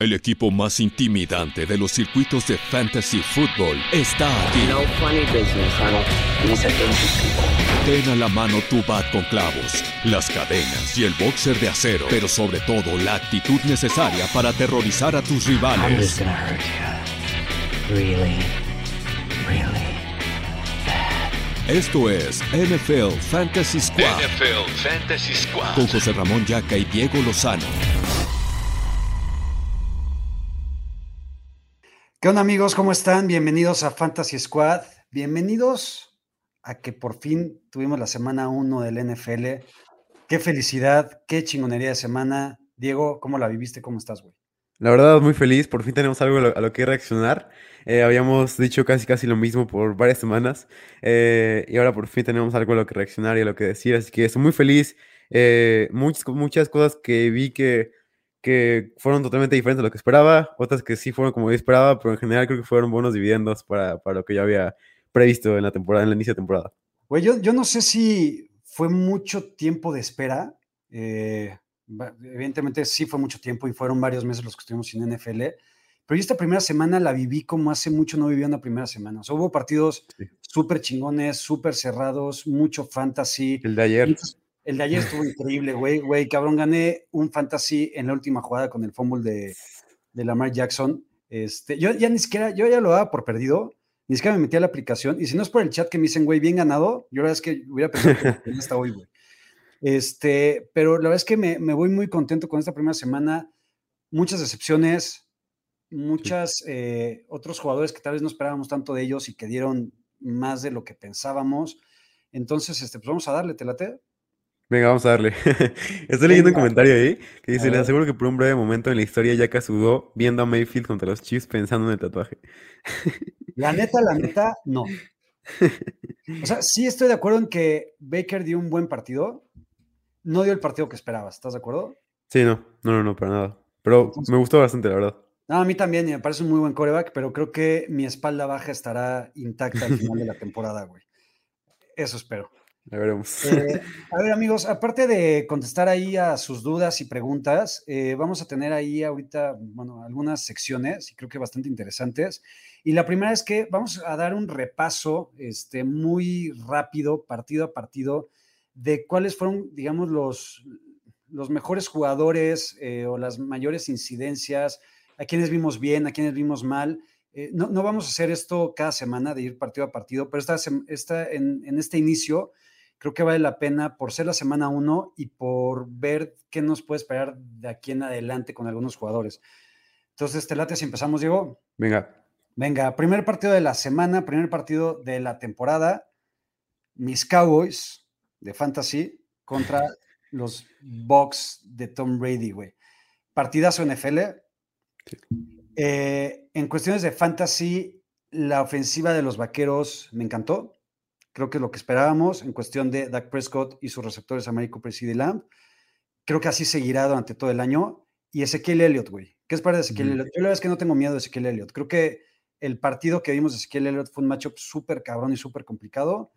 El equipo más intimidante de los circuitos de Fantasy Football está aquí. No funny business, honey. Ten a la mano tu bat con clavos, las cadenas y el boxer de acero, pero sobre todo la actitud necesaria para aterrorizar a tus rivales. Really, really. Esto es NFL Fantasy Squad NFL Fantasy Squad. con José Ramón Yaca y Diego Lozano. ¿Qué onda amigos? ¿Cómo están? Bienvenidos a Fantasy Squad. Bienvenidos a que por fin tuvimos la semana 1 del NFL. Qué felicidad, qué chingonería de semana. Diego, ¿cómo la viviste? ¿Cómo estás, güey? La verdad, muy feliz. Por fin tenemos algo a lo, que reaccionar. Eh, habíamos dicho casi casi lo mismo por varias semanas. eh, y ahora por fin tenemos algo a lo que reaccionar y a lo que decir. Así que estoy muy feliz. Eh, muchas, muchas cosas que vi que, que fueron totalmente diferentes a lo que esperaba. Otras que sí fueron como yo esperaba. Pero en general creo que fueron buenos dividendos para, para lo que yo había previsto en la temporada, en el inicio de temporada. Güey, yo, yo no sé si fue mucho tiempo de espera. eh, evidentemente sí fue mucho tiempo y fueron varios meses los que estuvimos sin NFL. Pero yo esta primera semana la viví como hace mucho no vivía una primera semana. O sea, hubo partidos Sí. súper chingones, súper cerrados, mucho fantasy. El de ayer. Muchos- El de ayer estuvo increíble, güey, güey, cabrón, gané un fantasy en la última jugada con el fumble de, de Lamar Jackson. Este, yo ya ni siquiera, yo ya lo daba por perdido, ni siquiera me metí a la aplicación, y si no es por el chat que me dicen, güey, bien ganado, yo la verdad es que hubiera pensado que no hasta hoy, güey. Este, pero la verdad es que me, me voy muy contento con esta primera semana, muchas decepciones, muchas eh, otros jugadores que tal vez no esperábamos tanto de ellos y que dieron más de lo que pensábamos. Entonces, este, pues vamos a darle, ¿te late? Venga, vamos a darle. Estoy leyendo un comentario ahí que dice, les aseguro que por un breve momento en la historia Yaka sudó viendo a Mayfield contra los Chiefs pensando en el tatuaje. La neta, la neta, no. O sea, sí estoy de acuerdo en que Baker dio un buen partido. No dio el partido que esperabas, ¿estás de acuerdo? Sí, no, no, no, no, para nada. Pero Entonces- me gustó bastante, la verdad. No, a mí también, y me parece un muy buen coreback, pero creo que mi espalda baja estará intacta al final de la temporada, güey. Eso espero. Ya veremos. Eh, a ver, amigos, aparte de contestar ahí a sus dudas y preguntas, eh, vamos a tener ahí ahorita, bueno, algunas secciones y creo que bastante interesantes. Y la primera es que vamos a dar un repaso este, muy rápido, partido a partido, de cuáles fueron, digamos, los, los mejores jugadores eh, o las mayores incidencias, a quienes vimos bien, a quienes vimos mal. Eh, no, no vamos a hacer esto cada semana de ir partido a partido, pero esta, esta, en, en este inicio creo que vale la pena por ser la semana uno y por ver qué nos puede esperar de aquí en adelante con algunos jugadores. Entonces, te late si empezamos, Diego. Venga, Venga, primer partido de la semana, primer partido de la temporada. Mis Cowboys de Fantasy contra los Bucks de Tom Brady, güey. Partidazo NFL. Eh, en cuestiones de Fantasy, la ofensiva de los Vaqueros me encantó. Creo que es lo que esperábamos en cuestión de Dak Prescott y sus receptores Amari Cooper y Lamb. Creo que así seguirá durante todo el año. Y Ezequiel Elliott, güey. ¿Qué es para de Ezequiel Ujú. Elliott? Yo la verdad es que no tengo miedo de Ezequiel Elliott. Creo que el partido que vimos de Ezequiel Elliott fue un matchup súper cabrón y súper complicado.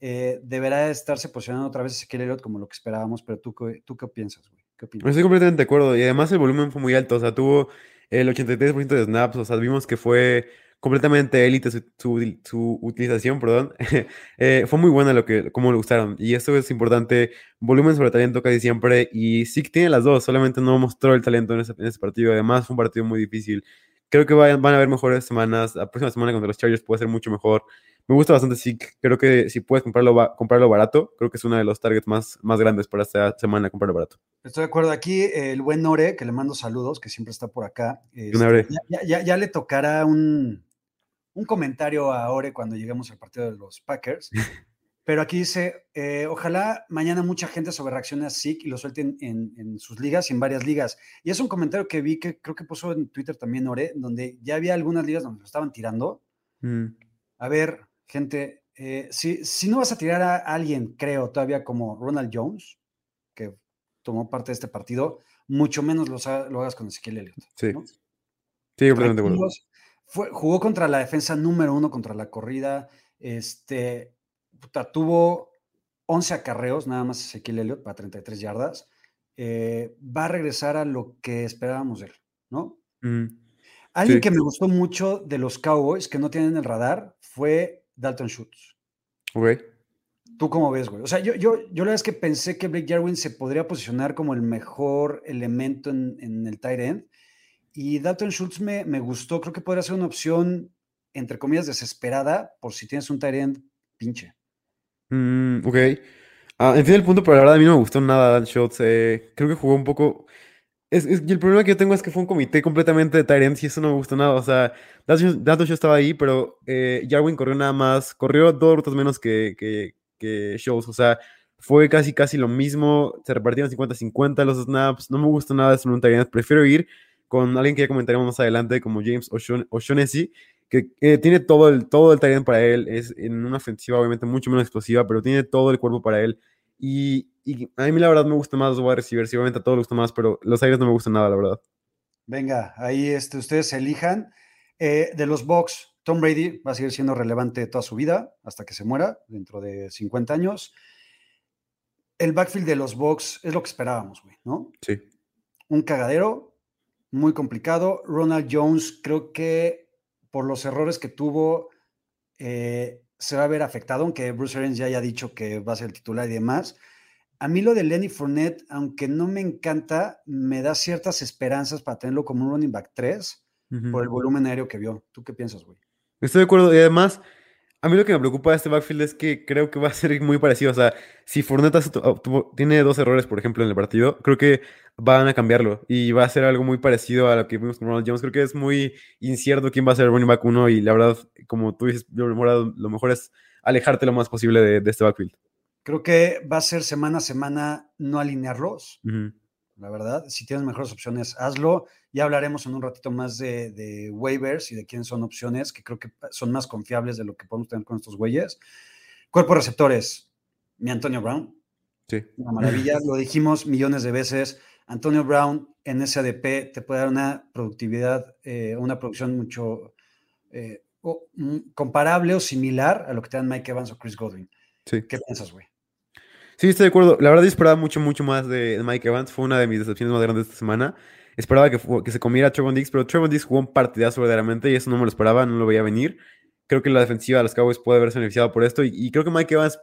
Eh, deberá estarse posicionando otra vez Ezequiel Elliott como lo que esperábamos, pero tú, tú qué piensas, güey? ¿Qué opinas? estoy completamente de acuerdo. Y además el volumen fue muy alto. O sea, tuvo el 83% de snaps. O sea, vimos que fue completamente élite su, su- su utilización, perdón. Eh, fue muy buena lo que, cómo lo usaron. Y eso es importante. Volumen sobre talento casi siempre. Y sí que tiene las dos. Solamente no mostró el talento en ese, en ese partido. Además, fue un partido muy difícil. Creo que vayan- van a haber mejores semanas. La próxima semana contra los Chargers puede ser mucho mejor. Me gusta bastante Zeke. Creo que si puedes comprarlo, comprarlo barato, creo que es uno de los targets más, más grandes para esta semana, comprarlo barato. Estoy de acuerdo. Aquí eh, el buen Nore, que le mando saludos, que siempre está por acá. Ore. ya, ya- ya- ya le tocará un, un comentario a Ore cuando lleguemos al partido de los Packers. Pero aquí dice, eh, ojalá mañana mucha gente sobre reaccione a Zeke y lo suelten en, en sus ligas y en varias ligas. Y es un comentario que vi que creo que puso en Twitter también Ore, donde ya había algunas ligas donde lo estaban tirando. Mm. A ver, gente, eh, si, si no vas a tirar a alguien, creo, todavía como Ronald Jones, que tomó parte de este partido, mucho menos lo, hagas con Ezequiel Elliott. Sí. ¿no? Sí, completamente de acuerdo. Fue- jugó contra la defensa número uno, contra la corrida. Este, puta, tuvo 11 acarreos, nada más Ezequiel Elliott para 33 yardas. Eh, va a regresar a lo que esperábamos de él, ¿no? Ujú. Alguien Sí. que me gustó mucho de los Cowboys, que no tienen el radar, fue Dalton Schultz. Ok. ¿Tú cómo ves, güey? O sea, yo, yo, yo la verdad es que pensé que Blake Jarwin se podría posicionar como el mejor elemento en, en el tight end. Y Dalton Schultz me, me gustó. Creo que podría ser una opción, entre comillas, desesperada, por si tienes un end pinche. Mm, ok. Ah, entiendo el punto, pero la verdad a mí no me gustó nada Dan Schultz. eh, creo que jugó un poco. Es, es- y el problema que yo tengo es que fue un comité completamente de ends y eso no me gustó nada. O sea, Dalton Schultz estaba ahí, pero eh, Jarwin corrió nada más. Corrió dos rutas menos que, que, que Schultz. O sea, fue casi casi lo mismo. Se repartieron 50-50 los snaps. No me gusta nada en un end. Prefiero ir con alguien que ya comentaremos más adelante, como James O'Shaughnessy. Que eh, tiene todo el, todo el talento para él, es en una ofensiva obviamente mucho menos explosiva, pero tiene todo el cuerpo para él. Y, y a mí la verdad me gusta más los wide receivers, y obviamente a todos les gusta más, pero los aires no me gustan nada, la verdad. Venga, ahí este, ustedes elijan. Eh, de los Bucks, Tom Brady va a seguir siendo relevante toda su vida, hasta que se muera, dentro de 50 años. El backfield de los Bucks es lo que esperábamos, güey, ¿no? Sí. un cagadero, muy complicado. Ronald Jones, creo que por los errores que tuvo, eh, se va a ver afectado, aunque Bruce Arians ya haya dicho que va a ser el titular y demás. A mí lo de Lenny Fournette, aunque no me encanta, me da ciertas esperanzas para tenerlo como un running back 3 Ujú. por el volumen aéreo que vio. ¿Tú qué piensas, güey? Estoy de acuerdo, y además, a mí lo que me preocupa de este backfield es que creo que va a ser muy parecido. O sea, si Fournette tiene dos errores, por ejemplo, en el partido, creo que van a cambiarlo y va a ser algo muy parecido a lo que vimos con Ronald Jones. Creo que es muy incierto quién va a ser el running back 1 y la verdad, como tú dices, lo mejor, lo mejor es alejarte lo más posible de, de este backfield. Creo que va a ser semana a semana no alinearlos. Ujú. La verdad. Si tienes mejores opciones, hazlo. Ya hablaremos en un ratito más de, de waivers y de quiénes son opciones, que creo que son más confiables de lo que podemos tener con estos güeyes. Cuerpo receptores, mi Antonio Brown, Sí. una maravilla. Lo dijimos millones de veces. Antonio Brown en SADP te puede dar una productividad, eh, una producción mucho eh, o, mm, comparable o similar a lo que te dan Mike Evans o Chris Godwin. Sí. ¿Qué piensas, güey? Sí, estoy de acuerdo. La verdad, yo esperaba mucho, mucho más de Mike Evans. Fue una de mis decepciones más grandes esta semana. Esperaba que, que se comiera a Trevon Diggs, pero Trevon Diggs jugó un partidazo verdaderamente y eso no me lo esperaba, no lo veía venir. Creo que la defensiva de los Cowboys puede haberse beneficiado por esto y, y creo que Mike Evans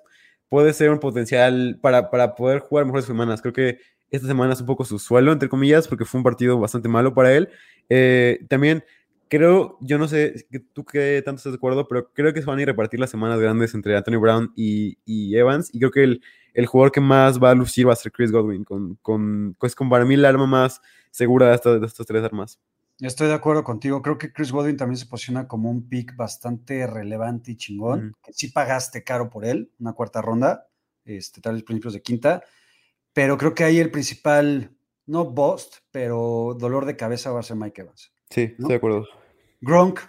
puede ser un potencial para, para poder jugar mejores semanas. Creo que esta semana es un poco su suelo, entre comillas, porque fue un partido bastante malo para él. Eh, también creo, yo no sé tú qué tanto estás de acuerdo, pero creo que se van a ir a repartir las semanas grandes entre Antonio Brown y, y Evans. Y creo que el, el jugador que más va a lucir va a ser Chris Godwin, con, con, pues con para mí la arma más segura de, esta- de estas tres armas. Estoy de acuerdo contigo. Creo que Chris Godwin también se posiciona como un pick bastante relevante y chingón. Ujú. que sí pagaste caro por él, una cuarta ronda, este, tal vez principios de quinta. Pero creo que ahí el principal, no bust, pero dolor de cabeza va a ser Mike Evans. Sí, ¿No? estoy de acuerdo. Gronk.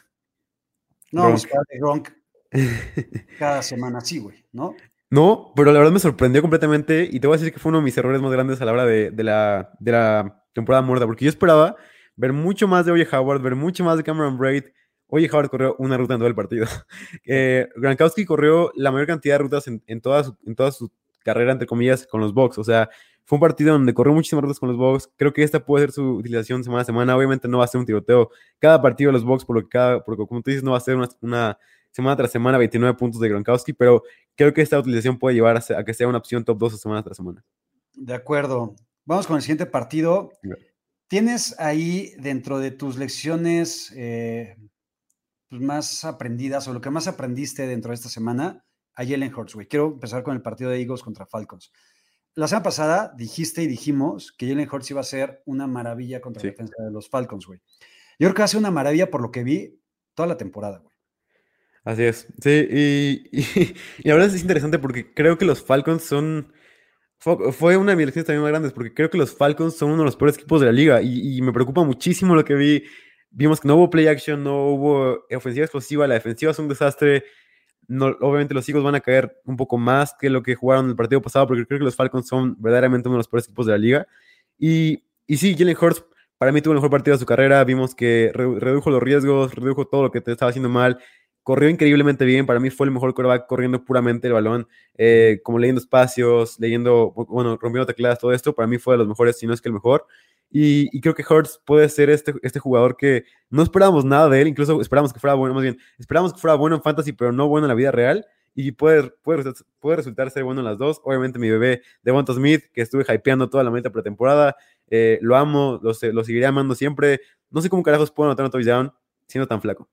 No Gronk. hablar de Gronk cada semana, sí, güey, ¿no? No, pero la verdad me sorprendió completamente y te voy a decir que fue uno de mis errores más grandes a la hora de, de la, de la temporada muerta, porque yo esperaba ver mucho más de Oye Howard, ver mucho más de Cameron Braid. Oye Howard corrió una ruta en todo el partido. Eh, Gronkowski corrió la mayor cantidad de rutas en, en, toda su, en toda su carrera, entre comillas, con los Bucks. O sea, fue un partido donde corrió muchísimas rutas con los Bucks. Creo que esta puede ser su utilización semana a semana. Obviamente no va a ser un tiroteo cada partido de los Bucks, por lo que cada, porque como tú dices, no va a ser una, una semana tras semana 29 puntos de Gronkowski, pero creo que esta utilización puede llevar a, que sea una opción top 2 semana tras semana. De acuerdo. Vamos con el siguiente partido. Claro. ¿Tienes ahí dentro de tus lecciones eh, pues, más aprendidas o lo que más aprendiste dentro de esta semana a Jalen Hurts? Quiero empezar con el partido de Eagles contra Falcons. La semana pasada dijiste y dijimos que Jalen Hurts iba a ser una maravilla contra Sí. la defensa de los Falcons, güey. Yo creo que ser una maravilla por lo que vi toda la temporada, güey. Así es. Sí, y, y- y la verdad es interesante porque creo que los Falcons son. Fue, una de mis lecciones también más grandes porque creo que los Falcons son uno de los peores equipos de la liga y, y me preocupa muchísimo lo que vi. Vimos que no hubo play action, no hubo ofensiva explosiva, la defensiva es un desastre. Obviamente los Eagles van a caer un poco más que lo que jugaron el partido pasado porque creo que los Falcons son verdaderamente uno de los peores equipos de la liga. Y, y sí, Jalen Hurts para mí tuvo el mejor partido de su carrera. Vimos que re- redujo los riesgos, redujo todo lo que te estaba haciendo mal. Corrió increíblemente bien. Para mí fue el mejor quarterback corriendo puramente el balón, eh, como leyendo espacios, leyendo, bueno, rompiendo tecladas, todo esto. Para mí fue de los mejores, si no es que el mejor. Y, creo que Hurts puede ser este, este jugador que no esperábamos nada de él, incluso esperábamos que fuera bueno, más bien, esperábamos que fuera bueno en fantasy, pero no bueno en la vida real. Y puede, puede, puede resultar ser bueno en las dos. Obviamente, mi bebé Devonta Smith, que estuve hypeando toda la meta pretemporada, eh, lo amo, lo, lo seguiré amando siempre. No sé cómo carajos puedo anotar un touchdown siendo tan flaco.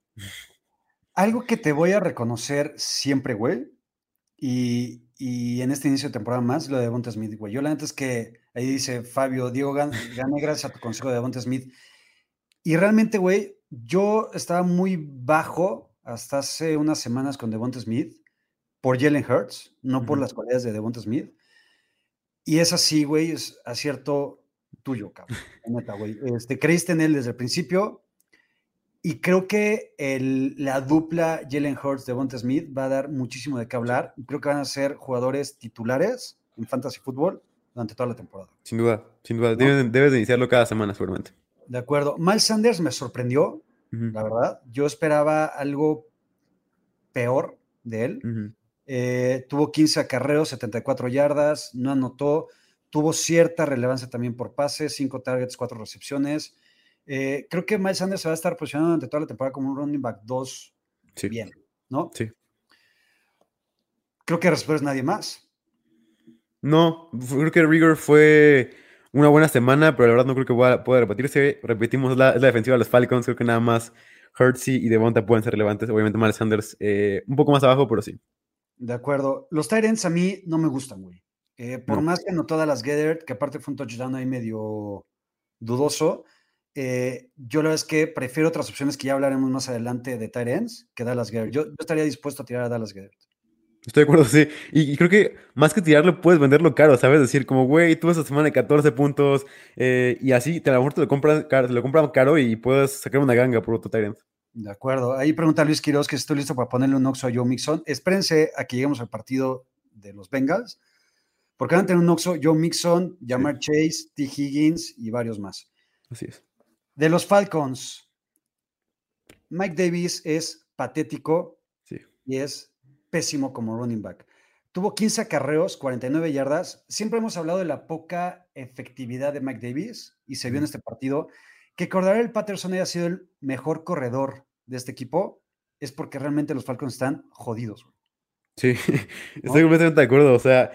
Algo que te voy a reconocer siempre, güey, y, y en este inicio de temporada más, lo de Devonta Smith, güey. Yo la neta es que ahí dice Fabio, Diego, gané gracias a tu consejo de Devonta Smith. Y realmente, güey, yo estaba muy bajo hasta hace unas semanas con Devonta Smith por Jalen Hurts, no por las cualidades de Devonta Smith. Y es así, güey, es acierto tuyo, cabrón. Neta, güey. Este, creíste en él desde el principio, y creo que el, la dupla Jalen Hurts de Bonte Smith va a dar muchísimo de qué hablar. Creo que van a ser jugadores titulares en Fantasy Football durante toda la temporada. Sin duda, sin duda. Debes, de iniciarlo cada semana, seguramente. De acuerdo. Miles Sanders me sorprendió, la verdad. Yo esperaba algo peor de él. Eh, tuvo 15 acarreos, 74 yardas, no anotó. Tuvo cierta relevancia también por pase, 5 targets, 4 recepciones. Eh, creo que Miles Sanders se va a estar posicionando durante toda la temporada como un running back 2 bien, ¿no? Sí. Creo que después nadie más. No, creo que Rigor fue una buena semana, pero la verdad no creo que pueda, repetirse. Repetimos la, la, defensiva de los Falcons, creo que nada más Hurtsy y Devonta pueden ser relevantes. Obviamente Miles Sanders eh, un poco más abajo, pero sí. De acuerdo. Los Tyrants a mí no me gustan, güey. Eh, por más que no todas las Gethert, que aparte fue un touchdown ahí medio dudoso, eh, yo la verdad es que prefiero otras opciones que ya hablaremos más adelante de Tyrants que Dallas Gerdert. Yo, estaría dispuesto a tirar a Dallas Gerdert. Estoy de acuerdo, sí. Y, creo que más que tirarlo, puedes venderlo caro, ¿sabes? Decir, como, güey, tuve esta semana de 14 puntos eh, y así, te, a lo mejor te lo compran caro, te lo compran caro y puedes sacar una ganga por otro Tyrant. De acuerdo. Ahí pregunta Luis Quiroz que si estoy listo para ponerle un Oxo a Joe Mixon. Espérense a que lleguemos al partido de los Bengals, porque van a tener un Oxo Joe Mixon, Jamar Chase, T. Higgins y varios más. Así es. De los Falcons, Mike Davis es patético y es pésimo como running back. Tuvo 15 acarreos, 49 yardas. Siempre hemos hablado de la poca efectividad de Mike Davis y se vio en este partido. Que el Patterson haya sido el mejor corredor de este equipo es porque realmente los Falcons están jodidos. Sí, estoy completamente de acuerdo. O sea,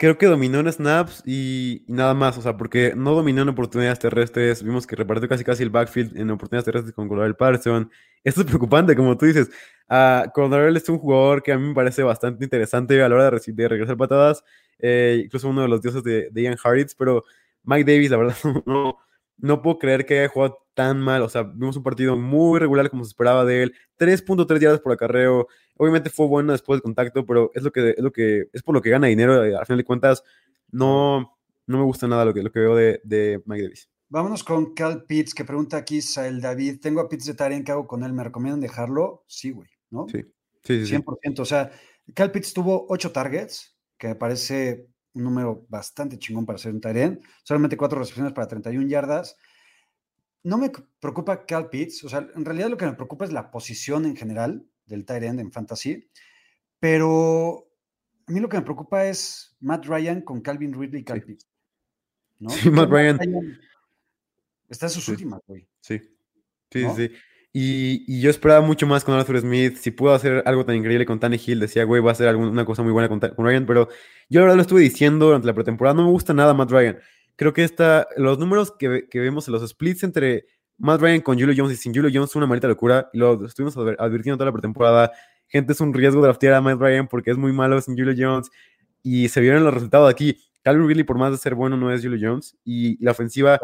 creo que dominó en snaps y, nada más, o sea, porque no dominó en oportunidades terrestres, vimos que repartió casi casi el backfield en oportunidades terrestres con Colorado Patterson. Esto es preocupante, como tú dices. Uh, Colorado es un jugador que a mí me parece bastante interesante a la hora de, de regresar patadas, eh, incluso uno de los dioses de, Ian Harris, pero Mike Davis, la verdad, no, no puedo creer que haya jugado tan mal. O sea, vimos un partido muy regular como se esperaba de él. 3.3 yardas por acarreo. Obviamente fue bueno después del contacto, pero es lo que es lo que es por lo que gana dinero. Eh, al final de cuentas, no, no me gusta nada lo que, lo que veo de, de Mike Davis. Vámonos con Cal Pitts, que pregunta aquí Sael David. Tengo a Pitts de Taren, ¿qué hago con él? ¿Me recomiendan dejarlo? Sí, güey, ¿no? Sí, sí, sí. 100%. O sea, Cal Pitts tuvo 8 targets, que me parece un número bastante chingón para ser un Tyrant. Solamente cuatro recepciones para 31 yardas. No me preocupa Cal Pitts, o sea, en realidad lo que me preocupa es la posición en general del Tyrant en Fantasy, pero a mí lo que me preocupa es Matt Ryan con Calvin Ridley y Cal Pitts. Sí, Matt Ryan. Está en sus últimas, güey. Sí, sí, sí. Y, yo esperaba mucho más con Arthur Smith. Si pudo hacer algo tan increíble con Tanny Hill, decía, güey, va a ser una cosa muy buena con, Ryan. Pero yo la verdad lo estuve diciendo durante la pretemporada. No me gusta nada Matt Ryan. Creo que esta, los números que, vemos en los splits entre Matt Ryan con Julio Jones y sin Julio Jones son una maldita locura. Y lo estuvimos advirtiendo toda la pretemporada. Gente, es un riesgo draftear a Matt Ryan porque es muy malo sin Julio Jones. Y se vieron los resultados aquí. Calvin Ridley, por más de ser bueno, no es Julio Jones. Y la ofensiva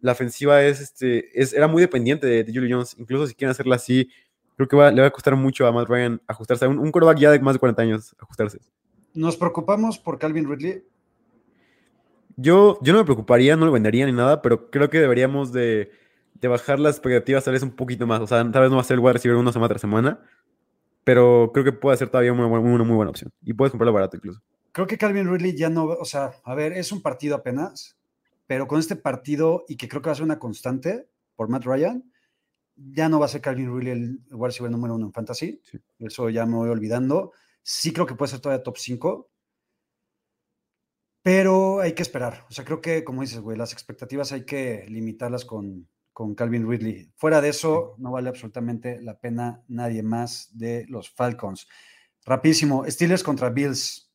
la ofensiva es, este, es, era muy dependiente de, Julio Jones. Incluso si quieren hacerla así, creo que le va a costar mucho a Matt Ryan ajustarse. Un, un quarterback ya de más de 40 años, ajustarse. ¿Nos preocupamos por Calvin Ridley? Yo, yo no me preocuparía, no lo vendería ni nada, pero creo que deberíamos de, de bajar las expectativas tal vez un poquito más. O sea, tal vez no va a ser el wide receiver una semana tras semana, pero creo que puede ser todavía una, una muy buena opción. Y puedes comprarlo barato incluso. Creo que Calvin Ridley ya no, o sea, a ver, es un partido apenas pero con este partido, y que creo que va a ser una constante por Matt Ryan, ya no va a ser Calvin Ridley el wide receiver número uno en fantasy. Eso ya me voy olvidando. Sí creo que puede ser todavía top 5. Pero hay que esperar. O sea, creo que, como dices, güey, las expectativas hay que limitarlas con, con Calvin Ridley. Fuera de eso, no vale absolutamente la pena nadie más de los Falcons. Rapidísimo, Steelers contra Bills.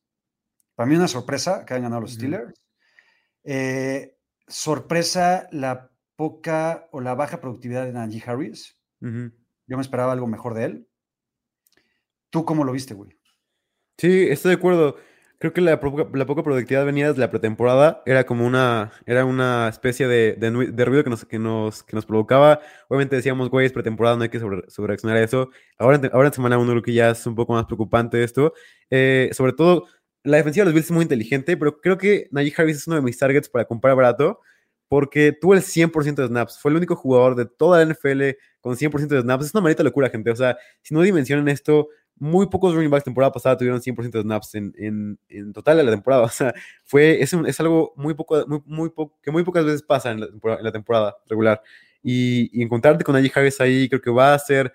Para mí una sorpresa que hayan ganado los Steelers. Eh, sorpresa la poca o la baja productividad de Najee Harris. Yo me esperaba algo mejor de él. ¿Tú cómo lo viste, güey? Sí, estoy de acuerdo. Creo que la, poca productividad venía desde la pretemporada. Era como una, era una especie de, ruido que nos, que, nos, que nos provocaba. Obviamente decíamos, güey, es pretemporada, no hay que sobre, reaccionar a eso. Ahora, ahora en semana uno creo que ya es un poco más preocupante esto. Eh, sobre todo, la defensiva de los Bills es muy inteligente, pero creo que Najee Harris es uno de mis targets para comprar barato porque tuvo el 100% de snaps. Fue el único jugador de toda la NFL con 100% de snaps. Es una maldita locura, gente. O sea, si no dimensionan esto, muy pocos running backs temporada pasada tuvieron 100% de snaps en, total de la temporada. O sea, fue, es, es algo muy poco, muy, muy que muy pocas veces pasa en la temporada, regular. Y, encontrarte con Najee Harris ahí, creo que va a ser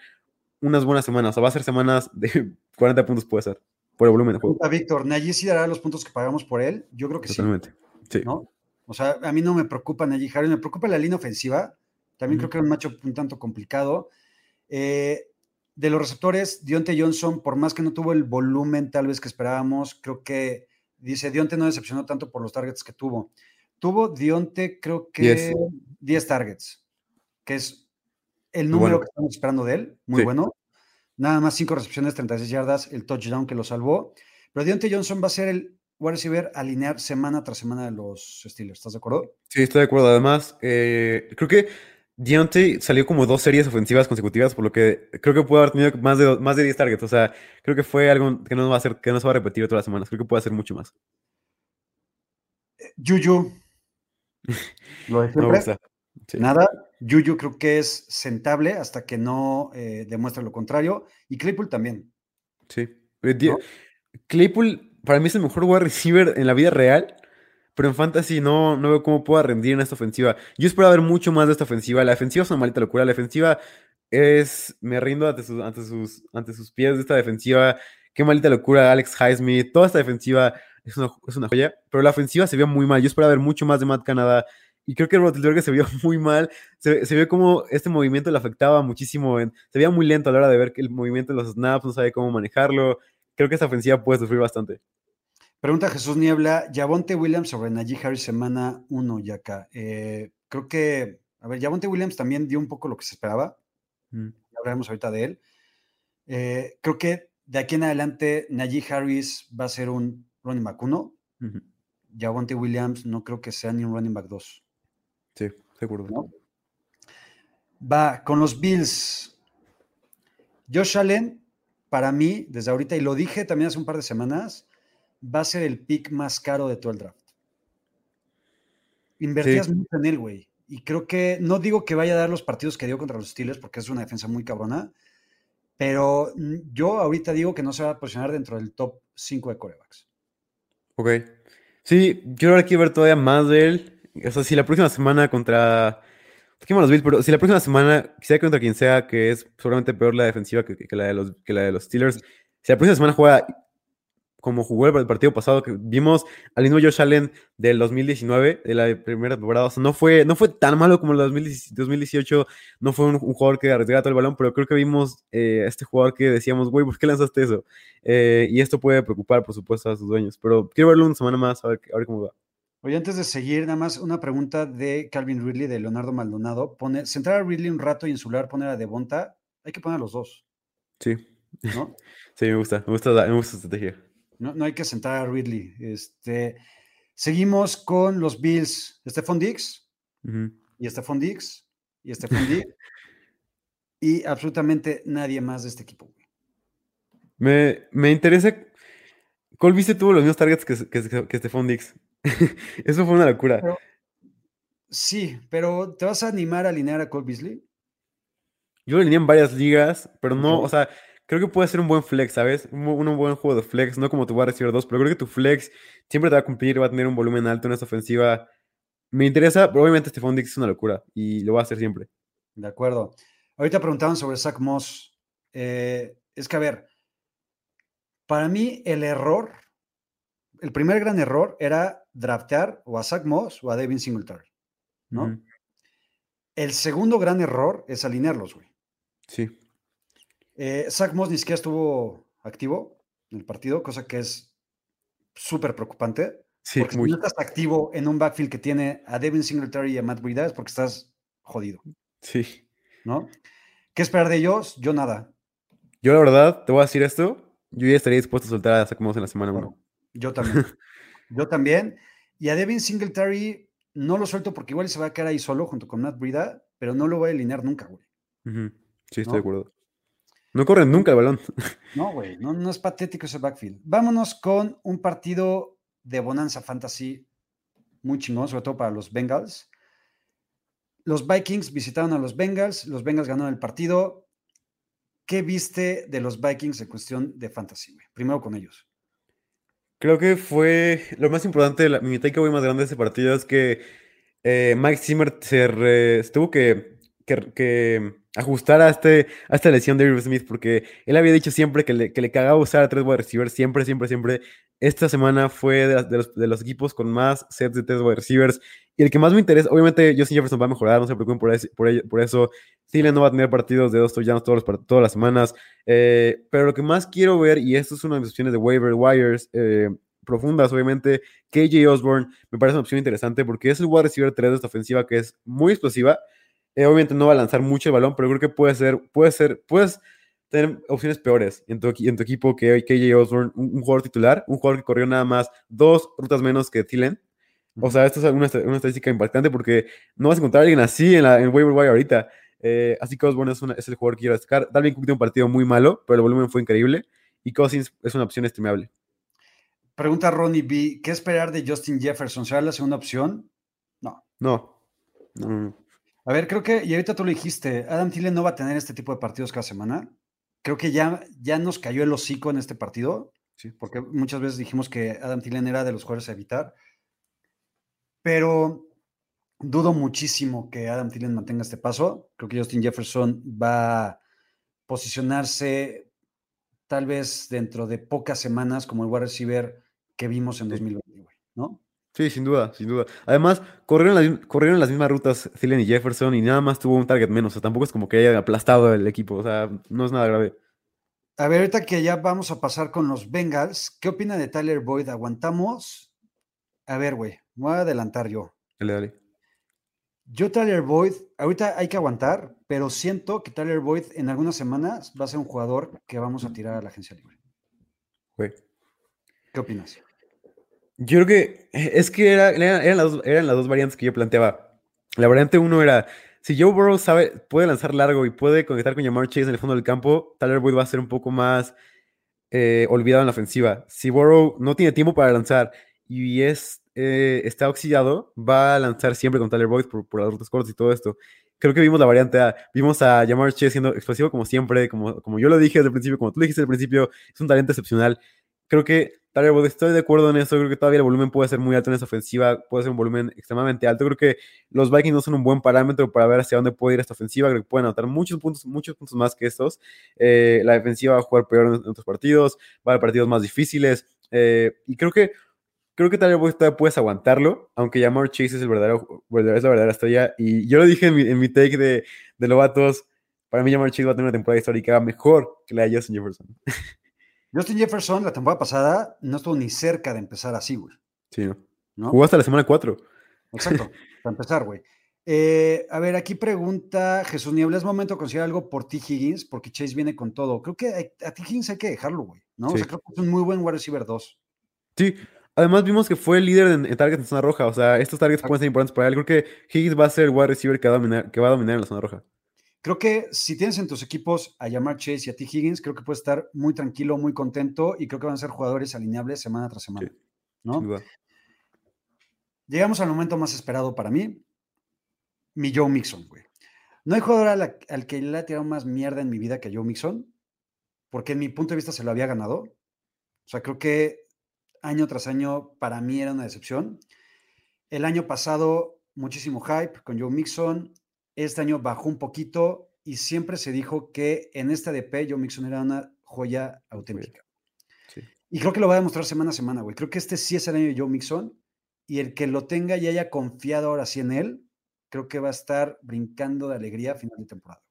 unas buenas semanas. O sea, va a ser semanas de 40 puntos, puede ser, por el volumen de juego. Víctor, ¿Najee sí dará los puntos que pagamos por él? Yo creo que Totalmente. sí. ¿no? O sea, a mí no me preocupa Najee Harris, me preocupa la línea ofensiva. También creo que era un macho un tanto complicado. Eh, de los receptores, Dionte Johnson, por más que no tuvo el volumen tal vez que esperábamos, creo que, dice, Dionte no decepcionó tanto por los targets que tuvo. Tuvo Dionte, creo que 10 targets, que es el número que estamos esperando de él, muy bueno. Nada más 5 recepciones, 36 yardas, el touchdown que lo salvó. Pero Dionte Johnson va a ser el wide receiver alinear semana tras semana de los Steelers, ¿estás de acuerdo? Sí, estoy de acuerdo. Además, eh, creo que Deontay salió como dos series ofensivas consecutivas, por lo que creo que puede haber tenido más de, más de 10 targets. O sea, creo que fue algo que no va a ser, que no se va a repetir todas las semanas. Creo que puede hacer mucho más. Yuyu. Lo de siempre. Nada. Yuyu creo que es sentable hasta que no eh, demuestre lo contrario. Y Claypool también. Sí. Claypool para mí es el mejor wide receiver en la vida real pero en Fantasy no, no veo cómo pueda rendir en esta ofensiva. Yo espero ver mucho más de esta ofensiva. La defensiva es una maldita locura. La defensiva es. Me rindo ante sus, ante sus, ante sus pies de esta defensiva. Qué maldita locura, Alex Highsmith. Toda esta defensiva es una, es una joya. Pero la ofensiva se vio muy mal. Yo esperaba ver mucho más de Matt Canada. Y creo que Roethlisberger se vio muy mal. Se, se vio como este movimiento le afectaba muchísimo. En, se veía muy lento a la hora de ver que el movimiento de los snaps, no sabe cómo manejarlo. Creo que esta ofensiva puede sufrir bastante. Pregunta Jesús Niebla, Yavonte Williams sobre Najee Harris semana 1, Yaka. Eh, creo que, a ver, Yavonte Williams también dio un poco lo que se esperaba. Mm. Hablaremos ahorita de él. Eh, creo que de aquí en adelante Najee Harris va a ser un running back 1. Yavonte Williams no creo que sea ni un running back 2. Sí, seguro. Va, con los Bills. Josh Allen, para mí, desde ahorita, y lo dije también hace un par de semanas, va a ser el pick más caro de todo el draft. Invertías mucho en él, güey. Y creo que, no digo que vaya a dar los partidos que dio contra los Steelers, porque es una defensa muy cabrona, pero yo ahorita digo que no se va a posicionar dentro del top 5 de corebacks. Ok. Sí, yo ahora quiero ver todavía más de él. O sea, si la próxima semana contra. los Bills, pero si la próxima semana, sea contra quien sea, que es seguramente peor la defensiva que, la, de los, que la de los Steelers, si la próxima semana juega como jugó el partido pasado, que vimos al mismo Josh Allen del 2019, de la primera temporada. O sea, no fue, no fue tan malo como el 2018, no fue un, jugador que arriesgara todo el balón, pero creo que vimos eh, a este jugador que decíamos, güey, ¿por qué lanzaste eso? Eh, y esto puede preocupar, por supuesto, a sus dueños. Pero quiero verlo una semana más, a ver, a ver cómo va. Oye, antes de seguir, nada más una pregunta de Calvin Ridley, de Leonardo Maldonado. Pone, centrar a Ridley un rato y insular, poner a Devonta, hay que poner a los dos. Sí. ¿No? sí, me gusta, me gusta, me gusta estrategia. No, hay que sentar a Ridley. Este, seguimos con los Bills. Stephon Diggs. Y Stephon Diggs. Y Stephon Diggs. y absolutamente nadie más de este equipo. Me, me interesa. Cole tuvo los mismos targets que, que, que Stephon Diggs. Eso fue una locura. sí, pero ¿te vas a animar a alinear a Cole Beasley? Yo lo alineé en varias ligas, pero no, o sea, creo que puede ser un buen flex, ¿sabes? Un, un buen juego de flex, no como tu a recibir dos, pero creo que tu flex siempre te va a cumplir, va a tener un volumen alto en esta ofensiva. Me interesa, pero obviamente este Dix es una locura y lo va a hacer siempre. De acuerdo. Ahorita preguntaban sobre Zach Moss. Eh, es que, a ver, para mí el error, el primer gran error era draftear o a Zach Moss o a Devin Singletary, ¿no? El segundo gran error es alinearlos, güey. Sí. Eh, Zach Moss ni siquiera estuvo activo en el partido, cosa que es súper preocupante. Sí, porque muy. si no estás activo en un backfield que tiene a Devin Singletary y a Matt Breida es porque estás jodido, Sí. ¿no? ¿Qué esperar de ellos? Yo nada. Yo, la verdad, te voy a decir esto. Yo ya estaría dispuesto a soltar a Zach Moss en la semana 1. Bueno, yo también. yo también. Y a Devin Singletary no lo suelto porque igual se va a quedar ahí solo junto con Matt Breida, pero no lo voy a alinear nunca, güey. Sí, estoy ¿No? de acuerdo. No corren nunca el balón. No, güey, no, no es patético ese backfield. Vámonos con un partido de Bonanza Fantasy muy chingón, sobre todo para los Bengals. Los Vikings visitaron a los Bengals, los Bengals ganaron el partido. ¿Qué viste de los Vikings en cuestión de fantasy? güey? Primero con ellos. Creo que fue lo más importante, la, mi takeaway más grande de ese partido es que eh, Mike Zimmer se, re- se tuvo que, que- que ajustar a, este, a esta lesión de Irv Smith porque él había dicho siempre que le, que le cagaba usar a tres wide receivers, siempre, siempre, siempre. Esta semana fue de, de los, de los equipos con más sets de tres wide receivers y el que más me interesa, obviamente Justin Jefferson va a mejorar, no se preocupen por, ese- por, ello- por eso. Thielen no va a tener partidos de dos touchdowns todos todas las semanas. Eh, pero lo que más quiero ver, y esto es una de mis opciones de waiver wires eh, profundas, obviamente, KJ Osborne me parece una opción interesante porque es el wide receiver 3 de esta ofensiva que es muy explosiva. Eh, obviamente no va a lanzar mucho el balón, pero creo que puede ser, puede ser, puedes tener opciones peores en tu, en tu equipo que KJ Osborne, un, un jugador titular, un jugador que corrió nada más dos rutas menos que Thielen. O sea, esto es una, una estadística impactante porque no vas a encontrar a alguien así en, la, en waiver wire ahorita. Eh, así que Osborne es, una- es el jugador que quiero destacar. Dalvin Cook tiene un partido muy malo, pero el volumen fue increíble. Y Cousins es una opción estimable. Pregunta Ronnie B. ¿Qué esperar de Justin Jefferson? ¿Será la segunda opción? No, no, no. A ver, creo que, y ahorita tú lo dijiste, Adam Thielen no va a tener este tipo de partidos cada semana. Creo que ya, ya nos cayó el hocico en este partido, Sí. porque muchas veces dijimos que Adam Thielen era de los jugadores a evitar. Pero dudo muchísimo que Adam Thielen mantenga este paso. Creo que Justin Jefferson va a posicionarse tal vez dentro de pocas semanas como el wide receiver que vimos en Sí. 2020, güey, ¿no? Sí, sin duda, sin duda. Además, corrieron las, corrieron las mismas rutas Thielen y Jefferson y nada más tuvo un target menos. O sea, tampoco es como que haya aplastado el equipo. O sea, no es nada grave. A ver, ahorita que ya vamos a pasar con los Bengals, ¿qué opina de Tyler Boyd? ¿Aguantamos? A ver, güey, me voy a adelantar yo. Dale, dale. Yo, Tyler Boyd, ahorita hay que aguantar, pero siento que Tyler Boyd en algunas semanas va a ser un jugador que vamos a tirar a la agencia libre. Güey. ¿Qué opinas? Yo creo que eh, es que era- era- eran, las dos, variantes que yo planteaba. La variante uno era, si Joe Burrow sabe, puede lanzar largo y puede conectar con Jamar Chase en el fondo del campo, Tyler Boyd va a ser un poco más eh, olvidado en la ofensiva. Si Burrow no tiene tiempo para lanzar y es, eh, está oxidado, va a lanzar siempre con Tyler Boyd por, por las rutas cortas y todo esto. Creo que vimos la variante A. Vimos a Jamar Chase siendo explosivo como siempre, como, como yo lo dije desde el principio, como tú dijiste desde el principio, es un talento excepcional. Creo que Tyler Boyd, estoy de acuerdo en eso. Creo que todavía el volumen puede ser muy alto en esa ofensiva. Puede ser un volumen extremadamente alto. Creo que los Vikings no son un buen parámetro para ver hacia dónde puede ir esta ofensiva. Creo que pueden anotar muchos puntos, muchos puntos más que estos. Eh, la defensiva va a jugar peor en, otros partidos. Va a haber partidos más difíciles. Eh, y creo que creo que Tyler Boyd todavía puedes aguantarlo, aunque Jamar Chase es, el verdadero- es la verdadera estrella. Y yo lo dije en mi, en mi take de, de Lobatos. Para mí, Jamar Chase va a tener una temporada histórica mejor que la de Justin Jefferson. Justin Jefferson la temporada pasada no estuvo ni cerca de empezar así, güey. Sí, ¿no? ¿no? Jugó hasta la semana 4. Exacto, para empezar, güey. Eh, a ver, aquí pregunta Jesús Niebla, ¿es momento de considerar algo por T. Higgins? Porque Chase viene con todo. Creo que a T. Higgins hay que dejarlo, güey, ¿no? O sea, creo que es un muy buen wide receiver 2. Sí, además vimos que fue el líder en, en targets en zona roja. O sea, estos targets pueden ser importantes para él. Creo que Higgins va a ser el wide receiver que va a dominar, que va a dominar en la zona roja. Creo que si tienes en tus equipos a Yamar Chase y a T. Higgins, creo que puedes estar muy tranquilo, muy contento y creo que van a ser jugadores alineables semana tras semana, Sí, ¿no? Llegamos al momento más esperado para mí, mi Joe Mixon, güey. No hay jugador al, al que le ha tirado más mierda en mi vida que Joe Mixon, porque en mi punto de vista se lo había ganado. O sea, creo que año tras año para mí era una decepción. El año pasado, muchísimo hype con Joe Mixon. Este año bajó un poquito y siempre se dijo que en este ADP Joe Mixon era una joya auténtica. Sí. Y creo que lo va a demostrar semana a semana, güey. Creo que este sí es el año de Joe Mixon. y el que lo tenga y haya confiado ahora sí en él, creo que va a estar brincando de alegría a final de temporada.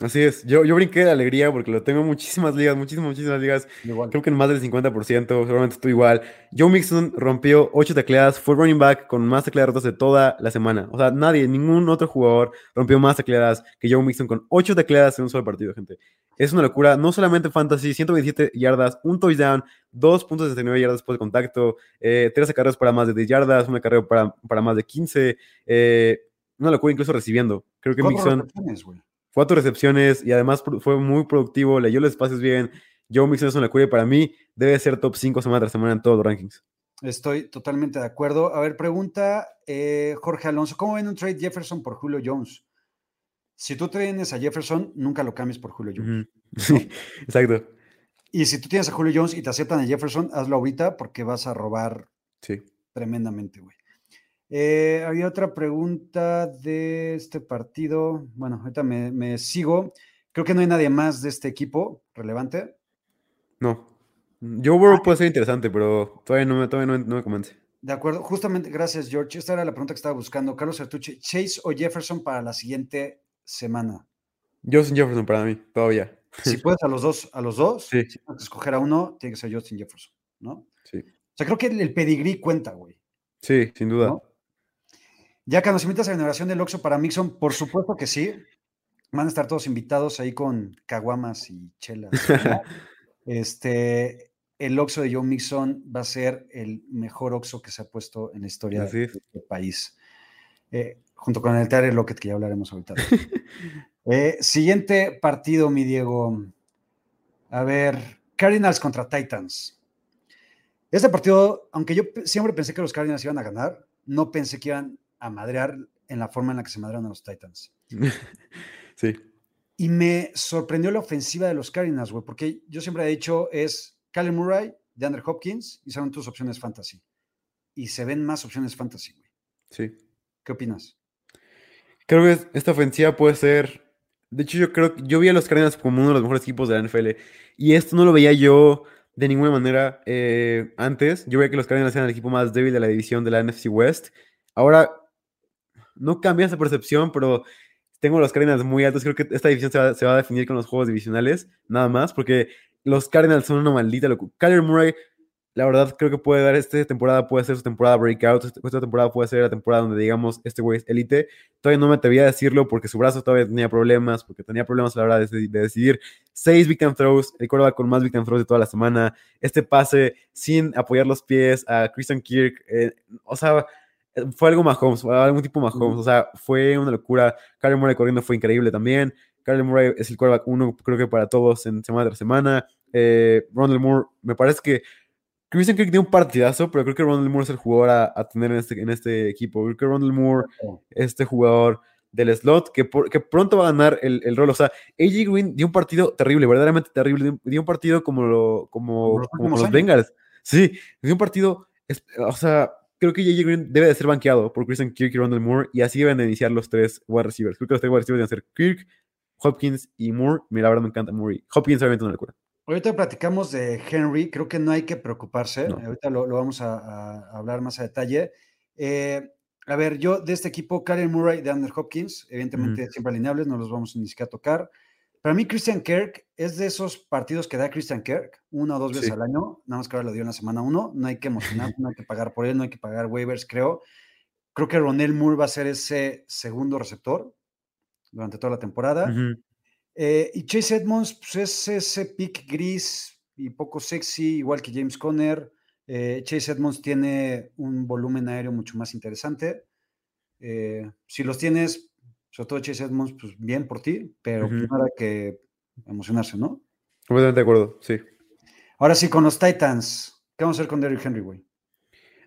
Así es, yo, yo brinqué de alegría porque lo tengo en muchísimas ligas, muchísimas, muchísimas ligas. Igual. Creo que en más del 50%, seguramente estoy igual. Joe Mixon rompió 8 tecleadas, fue running back con más tecleadas rotas de toda la semana. O sea, nadie, ningún otro jugador rompió más tecleadas que Joe Mixon con 8 tecleadas en un solo partido, gente. Es una locura, no solamente fantasy, 127 yardas, un touchdown, 2.69 yardas después de contacto, eh, 13 carreras para más de 10 yardas, una carrera para, para más de 15. Eh, una locura incluso recibiendo. Creo que Mixon. Cuatro recepciones y además fue muy productivo, leyó los espacios bien. Joe Mixon es una locura y para mí debe ser top 5 semana tras semana en todos los rankings. Estoy totalmente de acuerdo. A ver, pregunta eh, Jorge Alonso, ¿cómo ven un trade Jefferson por Julio Jones? Si tú tienes a Jefferson, nunca lo cambies por Julio Jones. Ujú. Sí, exacto. Y si tú tienes a Julio Jones y te aceptan a Jefferson, hazlo ahorita porque vas a robar Sí. tremendamente, güey. Eh, había otra pregunta de este partido. Bueno, ahorita me, me sigo. Creo que no hay nadie más de este equipo relevante. No. Joe Burrow puede ser interesante, pero todavía no me, todavía no, no me convence. De acuerdo, justamente, gracias, George. Esta era la pregunta que estaba buscando. Carlos Artuche, Chase o Jefferson para la siguiente semana. Justin Jefferson para mí, todavía. Si puedes a los dos, a los dos, Sí. si tienes que escoger a uno, tiene que ser Justin Jefferson, ¿no? Sí. O sea, creo que el, el pedigrí cuenta, güey. Sí, sin duda. ¿no? Ya que nos invitas a la inauguración del Oxxo para Mixon, por supuesto que sí. Van a estar todos invitados ahí con caguamas y chelas. ¿no? este, el Oxxo de Joe Mixon va a ser el mejor Oxxo que se ha puesto en la historia Así de es. este país. Eh, junto con el Tyler Lockett, que ya hablaremos ahorita. Eh, siguiente partido, mi Diego. A ver, Cardinals contra Titans. Este partido, aunque yo siempre pensé que los Cardinals iban a ganar, no pensé que iban a madrear en la forma en la que se madrearon a los Titans. sí. Y me sorprendió la ofensiva de los Cardinals, güey, porque yo siempre he dicho es Kyler Murray, DeAndre Hopkins y son tus opciones fantasy. Y se ven más opciones fantasy, güey. Sí. ¿Qué opinas? Creo que esta ofensiva puede ser. De hecho, yo creo que yo vi a los Cardinals como uno de los mejores equipos de la NFL. Y esto no lo veía yo de ninguna manera eh, antes. Yo veía que los Cardinals eran el equipo más débil de la división de la NFC West. Ahora, no cambia esa percepción, pero tengo los Cardinals muy altos. Creo que esta división se va, a definir con los juegos divisionales, nada más, porque los Cardinals son una maldita locura. Kyler Murray, la verdad, creo que puede dar esta temporada, puede ser su temporada breakout. Esta temporada puede ser la temporada donde digamos, este güey es elite. Todavía no me atrevía a decirlo porque su brazo todavía tenía problemas, porque tenía problemas a la hora de, de decidir. Seis big time throws, el quarterback con más big time throws de toda la semana. Este pase sin apoyar los pies a Christian Kirk. eh, o sea, fue algo Mahomes, algún tipo Mahomes. O sea, fue una locura. Kyler Murray corriendo fue increíble también. Kyler Murray es el quarterback uno, creo que para todos en semana tras semana. Eh, Rondell Moore, me parece que Christian Kirk dio un partidazo, pero creo que Rondell Moore es el jugador a, a tener en este, en este equipo. Creo que Rondell Moore, este jugador del slot, que, por- que pronto va a ganar el, el rol. O sea, AJ Green dio un partido terrible, verdaderamente terrible. Dio un, dio un partido como, lo, como, Como los como los. Bengals. Sí, dio un partido, o sea, creo que AJ Green debe de ser banqueado por Christian Kirk y Rondell Moore, y así deben de iniciar los tres wide receivers. Creo que los tres wide receivers deben ser Kirk, Hopkins y Moore. Mira, la verdad me encanta Moore. Hopkins obviamente una locura. Ahorita platicamos de Henry, creo que no hay que preocuparse, No. ahorita lo, lo vamos a, a hablar más a detalle. Eh, a ver, yo de este equipo, Karen Murray de Andrew Hopkins, evidentemente siempre alineables, no los vamos ni siquiera a tocar. Para mí, Christian Kirk es de esos partidos que da Christian Kirk una o dos veces Sí. al año, nada más que ahora lo dio en la semana uno, no hay que emocionar, no hay que pagar por él, no hay que pagar waivers, creo. Creo que Ronel Moore va a ser ese segundo receptor durante toda la temporada. Eh, y Chase Edmonds, pues es ese pick gris y poco sexy, igual que James Conner. Eh, Chase Edmonds tiene un volumen aéreo mucho más interesante. Eh, si los tienes, sobre todo Chase Edmonds, pues bien por ti, pero Ujú. no hay que emocionarse, ¿no? Completamente de acuerdo, sí. Ahora sí, con los Titans, ¿qué vamos a hacer con Derrick Henry, güey?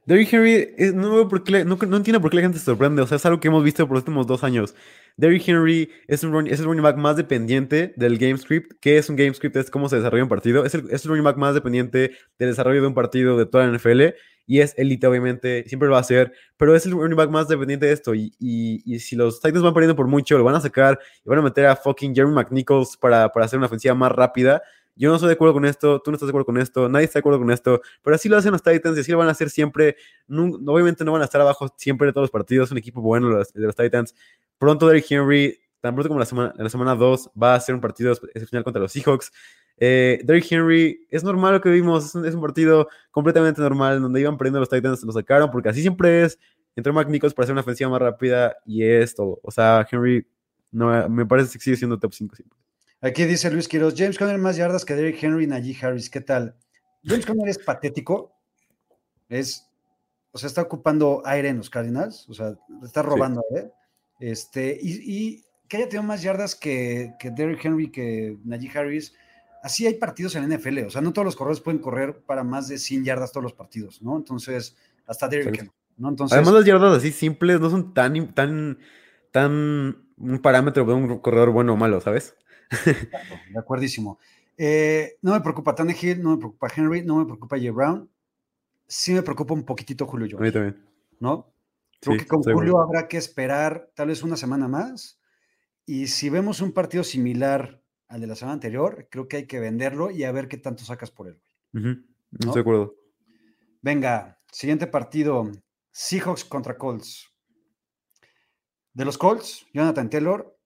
Derrick Henry, es- no, veo por qué no entiendo por qué la gente se sorprende. O sea, es algo que hemos visto por los últimos dos años. Derrick Henry es, un es el running back más dependiente del game script. ¿Qué es un game script? Es cómo se desarrolla un partido. Es el, es el running back más dependiente del desarrollo de un partido de toda la NFL. Y es élite, obviamente. Siempre lo va a ser. Pero es el running back más dependiente de esto. Y, y- y si los Titans van perdiendo por mucho, lo van a sacar y van a meter a fucking Jeremy McNichols para, para hacer una ofensiva más rápida. yo no estoy de acuerdo con esto, tú no estás de acuerdo con esto, nadie está de acuerdo con esto, pero así lo hacen los Titans y así lo van a hacer siempre. obviamente no van a estar abajo siempre de todos los partidos, un equipo bueno de los, Titans. Pronto Derrick Henry, tan pronto como la semana, la semana 2, va a ser un partido excepcional contra los Seahawks. Eh, Derrick Henry, es normal lo que vimos, es un, partido completamente normal, donde iban perdiendo los Titans, lo sacaron, porque así siempre es. Entró McNichols para hacer una ofensiva más rápida y es todo. O sea, Henry no, me parece que sigue siendo top 5 siempre. Aquí dice Luis Quiroz, James Conner más yardas que Derrick Henry y Najee Harris. ¿Qué tal? James Conner es patético. Es, o sea, está ocupando aire en los Cardinals. O sea, está robando aire. Este, y, que haya tenido más yardas que, que Derrick Henry, que Najee Harris. Así hay partidos en la NFL. O sea, no todos los corredores pueden correr para más de 100 yardas todos los partidos, ¿no? Entonces, hasta Derrick Henry. ¿no? Entonces, Además, las yardas así simples no son tan, tan, tan un parámetro de un corredor bueno o malo, ¿sabes? De acuerdísimo. Eh, no me preocupa Tannehill, no me preocupa Henry, no me preocupa Jay Brown. Sí me preocupa un poquitito Julio Jones. A mí también. ¿No? Creo que con Julio habrá que esperar tal vez una semana más. Y si vemos un partido similar al de la semana anterior, creo que hay que venderlo y a ver qué tanto sacas por él. Estoy de acuerdo. Venga, siguiente partido. Seahawks contra Colts. De los Colts, Jonathan Taylor.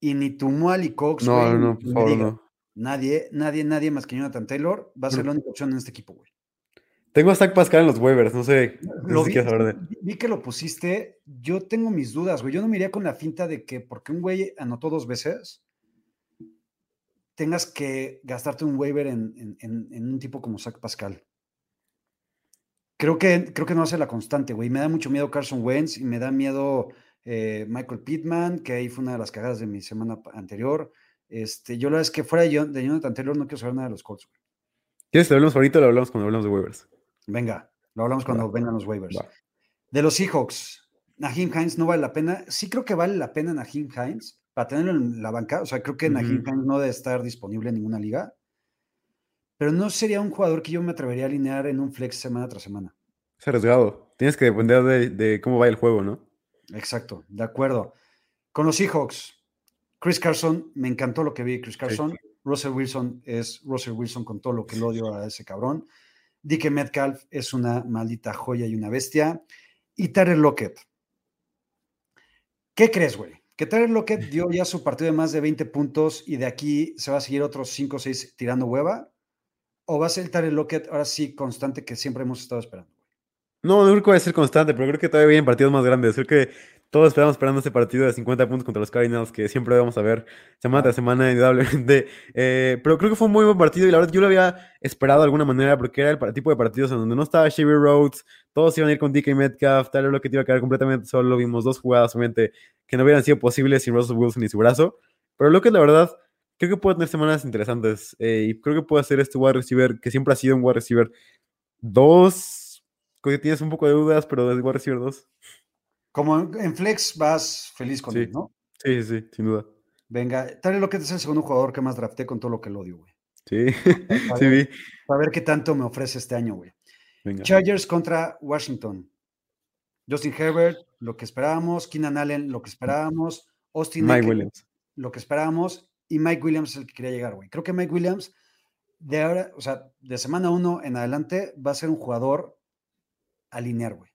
Y ni Tumual y Cox. No, no, por favor, no. Nadie, nadie, nadie más que Jonathan Taylor va a ser la única opción en este equipo, güey. Tengo a Zach Pascal en los waivers, no sé. Lo vi, vi, que lo pusiste. Yo tengo mis dudas, güey. Yo no me iría con la finta de que porque un güey anotó dos veces, tengas que gastarte un waiver en, un tipo como Zach Pascal. Creo que, creo que no hace la constante, güey. Me da mucho miedo Carson Wentz y me da miedo eh, Michael Pittman, que ahí fue una de las cagadas de mi semana anterior. Este, yo la es que fuera de, Jonathan Taylor no quiero saber nada de los Colts. ¿Quieres que hablamos ahorita o lo hablamos cuando hablamos de waivers? Venga, lo hablamos cuando vengan los waivers. De los Seahawks, Nahim Hines no vale la pena. Sí creo que vale la pena Nahim Hines para tenerlo en la banca. O sea, creo que Nahim Hines no debe estar disponible en ninguna liga. Pero no sería un jugador que yo me atrevería a alinear en un flex semana tras semana. Es arriesgado. Tienes que depender de, de cómo va el juego, ¿no? Exacto, de acuerdo. Con los Seahawks, Chris Carson, me encantó lo que vi Chris Carson. Russell Wilson es Russell Wilson con todo lo que lo odio a ese cabrón. Dickie Metcalf es una maldita joya y una bestia. Y Tyler Lockett. ¿Qué crees, güey? Que Tyler Lockett dio ya su partido de más de 20 puntos y de aquí se va a seguir otros 5 o 6 tirando hueva. ¿O va a ser Tyler Lockett ahora sí constante que siempre hemos estado esperando? No, no creo que vaya a ser constante, pero creo que todavía vienen partidos más grandes. Creo que todos esperamos esperando este partido de 50 puntos contra los Cardinals, que siempre vamos a ver semana tras semana, indudablemente. Eh, pero creo que fue un muy buen partido y la verdad yo lo había esperado de alguna manera porque era el tipo de partidos en donde no estaba Shabby Rhodes, todos iban a ir con DK Metcalf, tal lo que te iba a quedar completamente solo. Vimos dos jugadas, obviamente, que no hubieran sido posibles sin Russell Wilson y su brazo. Pero lo que la verdad, creo que puede tener semanas interesantes eh, y creo que puede ser este wide receiver que siempre ha sido un wide receiver dos que tienes un poco de dudas, pero es igual receiver 2. Como en Flex vas feliz con él, ¿no? Sí, sí, sin duda. Venga, tal lo que es el segundo jugador que más drafté con todo lo que lo odio, güey. Sí, sí vi. A ver qué tanto me ofrece este año, güey. Chargers contra Washington. Justin Herbert, lo que esperábamos. Keenan Allen, lo que esperábamos. Austin Mike Williams. Lo que esperábamos. Y Mike Williams es el que quería llegar, güey. Creo que Mike Williams, de ahora, o sea, de semana uno en adelante, va a ser un jugador alinear, güey.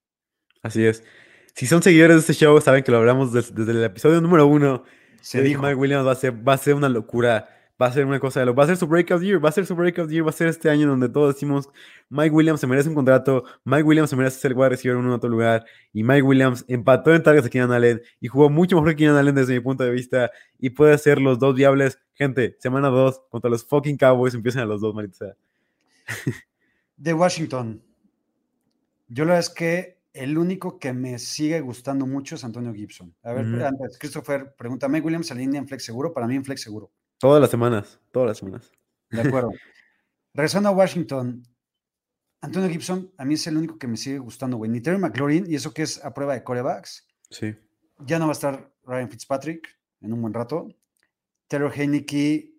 Así es. Si son seguidores de este show, saben que lo hablamos desde, el episodio número uno. Se dijo. Mike Williams va a, ser, va a ser una locura. Va a ser una cosa de lo. Va a ser su breakout year. Va a ser su breakout year. Va a ser este año donde todos decimos: Mike Williams se merece un contrato. Mike Williams se merece ser wide receiver en un otro lugar. Y Mike Williams empató en targets a Keenan Allen y jugó mucho mejor que Keenan Allen desde mi punto de vista. Y puede ser los dos viables. Gente, semana dos contra los fucking Cowboys. Empiezan a los dos, maldita De Washington. Yo la es que el único que me sigue gustando mucho es Antonio Gibson. A ver, antes, Christopher, pregúntame, Williams línea en flex seguro? Para mí en flex seguro. Todas las semanas, todas las semanas. De acuerdo. Regresando a Washington, Antonio Gibson a mí es el único que me sigue gustando, güey. Ni Terry McLaurin, y eso que es a prueba de corebacks. Sí. Ya no va a estar Ryan Fitzpatrick en un buen rato. Taylor Heineke,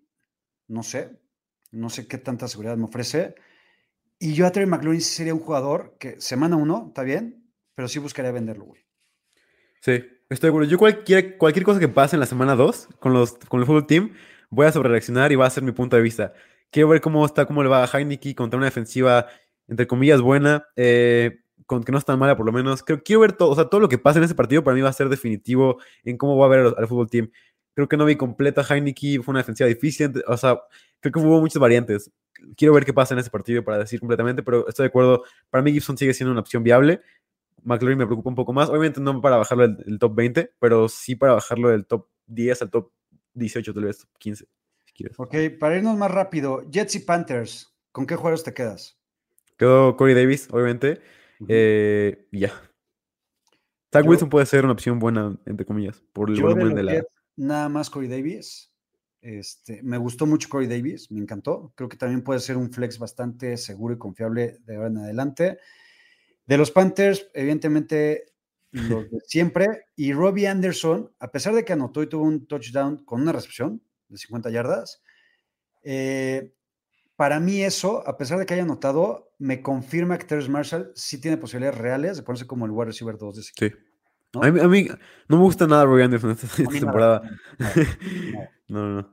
no sé. No sé qué tanta seguridad me ofrece. Y yo a Terry McLaurin sería un jugador que semana uno, está bien, pero sí buscaría venderlo, güey. Sí, estoy seguro. Yo cualquier, cualquier cosa que pase en la semana dos con, los, con el fútbol team, voy a sobrereaccionar y va a ser mi punto de vista. Quiero ver cómo está, cómo le va a Heineke contra una defensiva, entre comillas, buena, eh, con que no es tan mala por lo menos. Creo, quiero ver todo, o sea, todo lo que pasa en ese partido para mí va a ser definitivo en cómo va a ver al, al fútbol team. Creo que no vi completa Heineke, fue una defensiva difícil, o sea, creo que hubo muchas variantes. Quiero ver qué pasa en ese partido para decir completamente, pero estoy de acuerdo. Para mí Gibson sigue siendo una opción viable. McLaurin me preocupa un poco más. Obviamente no para bajarlo del, top 20, pero sí para bajarlo del top 10 al top 18, tal vez 15. Si quieres. Ok, para irnos más rápido, Jets y Panthers, ¿con qué juegos te quedas? Quedó Corey Davis, obviamente. Uh -huh. eh, ya. Zach Wilson puede ser una opción buena, entre comillas, por el volumen de, de la. Jets, nada más Corey Davis. Este, me gustó mucho Corey Davis, me encantó. Creo que también puede ser un flex bastante seguro y confiable de ahora en adelante. De los Panthers, evidentemente, los de siempre. Y Robbie Anderson, a pesar de que anotó y tuvo un touchdown con una recepción de 50 yardas, eh, para mí eso, a pesar de que haya anotado, me confirma que Terrence Marshall sí tiene posibilidades reales de ponerse como el wide receiver 2 de ese equipo. Sí. ¿no? A, mí, a, mí, no me gusta nada Robbie Anderson esta, esta temporada. No, no, no.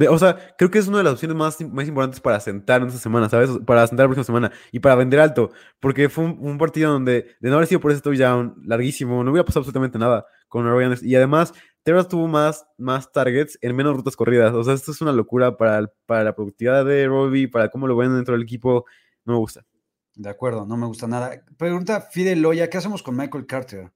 De, o sea, creo que es una de las opciones más, más importantes para sentar en esta semana, ¿sabes? Para sentar la próxima semana y para vender alto, porque fue un, un partido donde de no haber sido por ese touchdown larguísimo, no hubiera pasado absolutamente nada con Robbie Anderson. Y además, Terras tuvo más, más targets en menos rutas corridas. O sea, esto es una locura para, para la productividad de Robbie, para cómo lo ven dentro del equipo. No me gusta. De acuerdo, no me gusta nada. Pregunta Fide Loya, ¿qué hacemos con Michael Carter?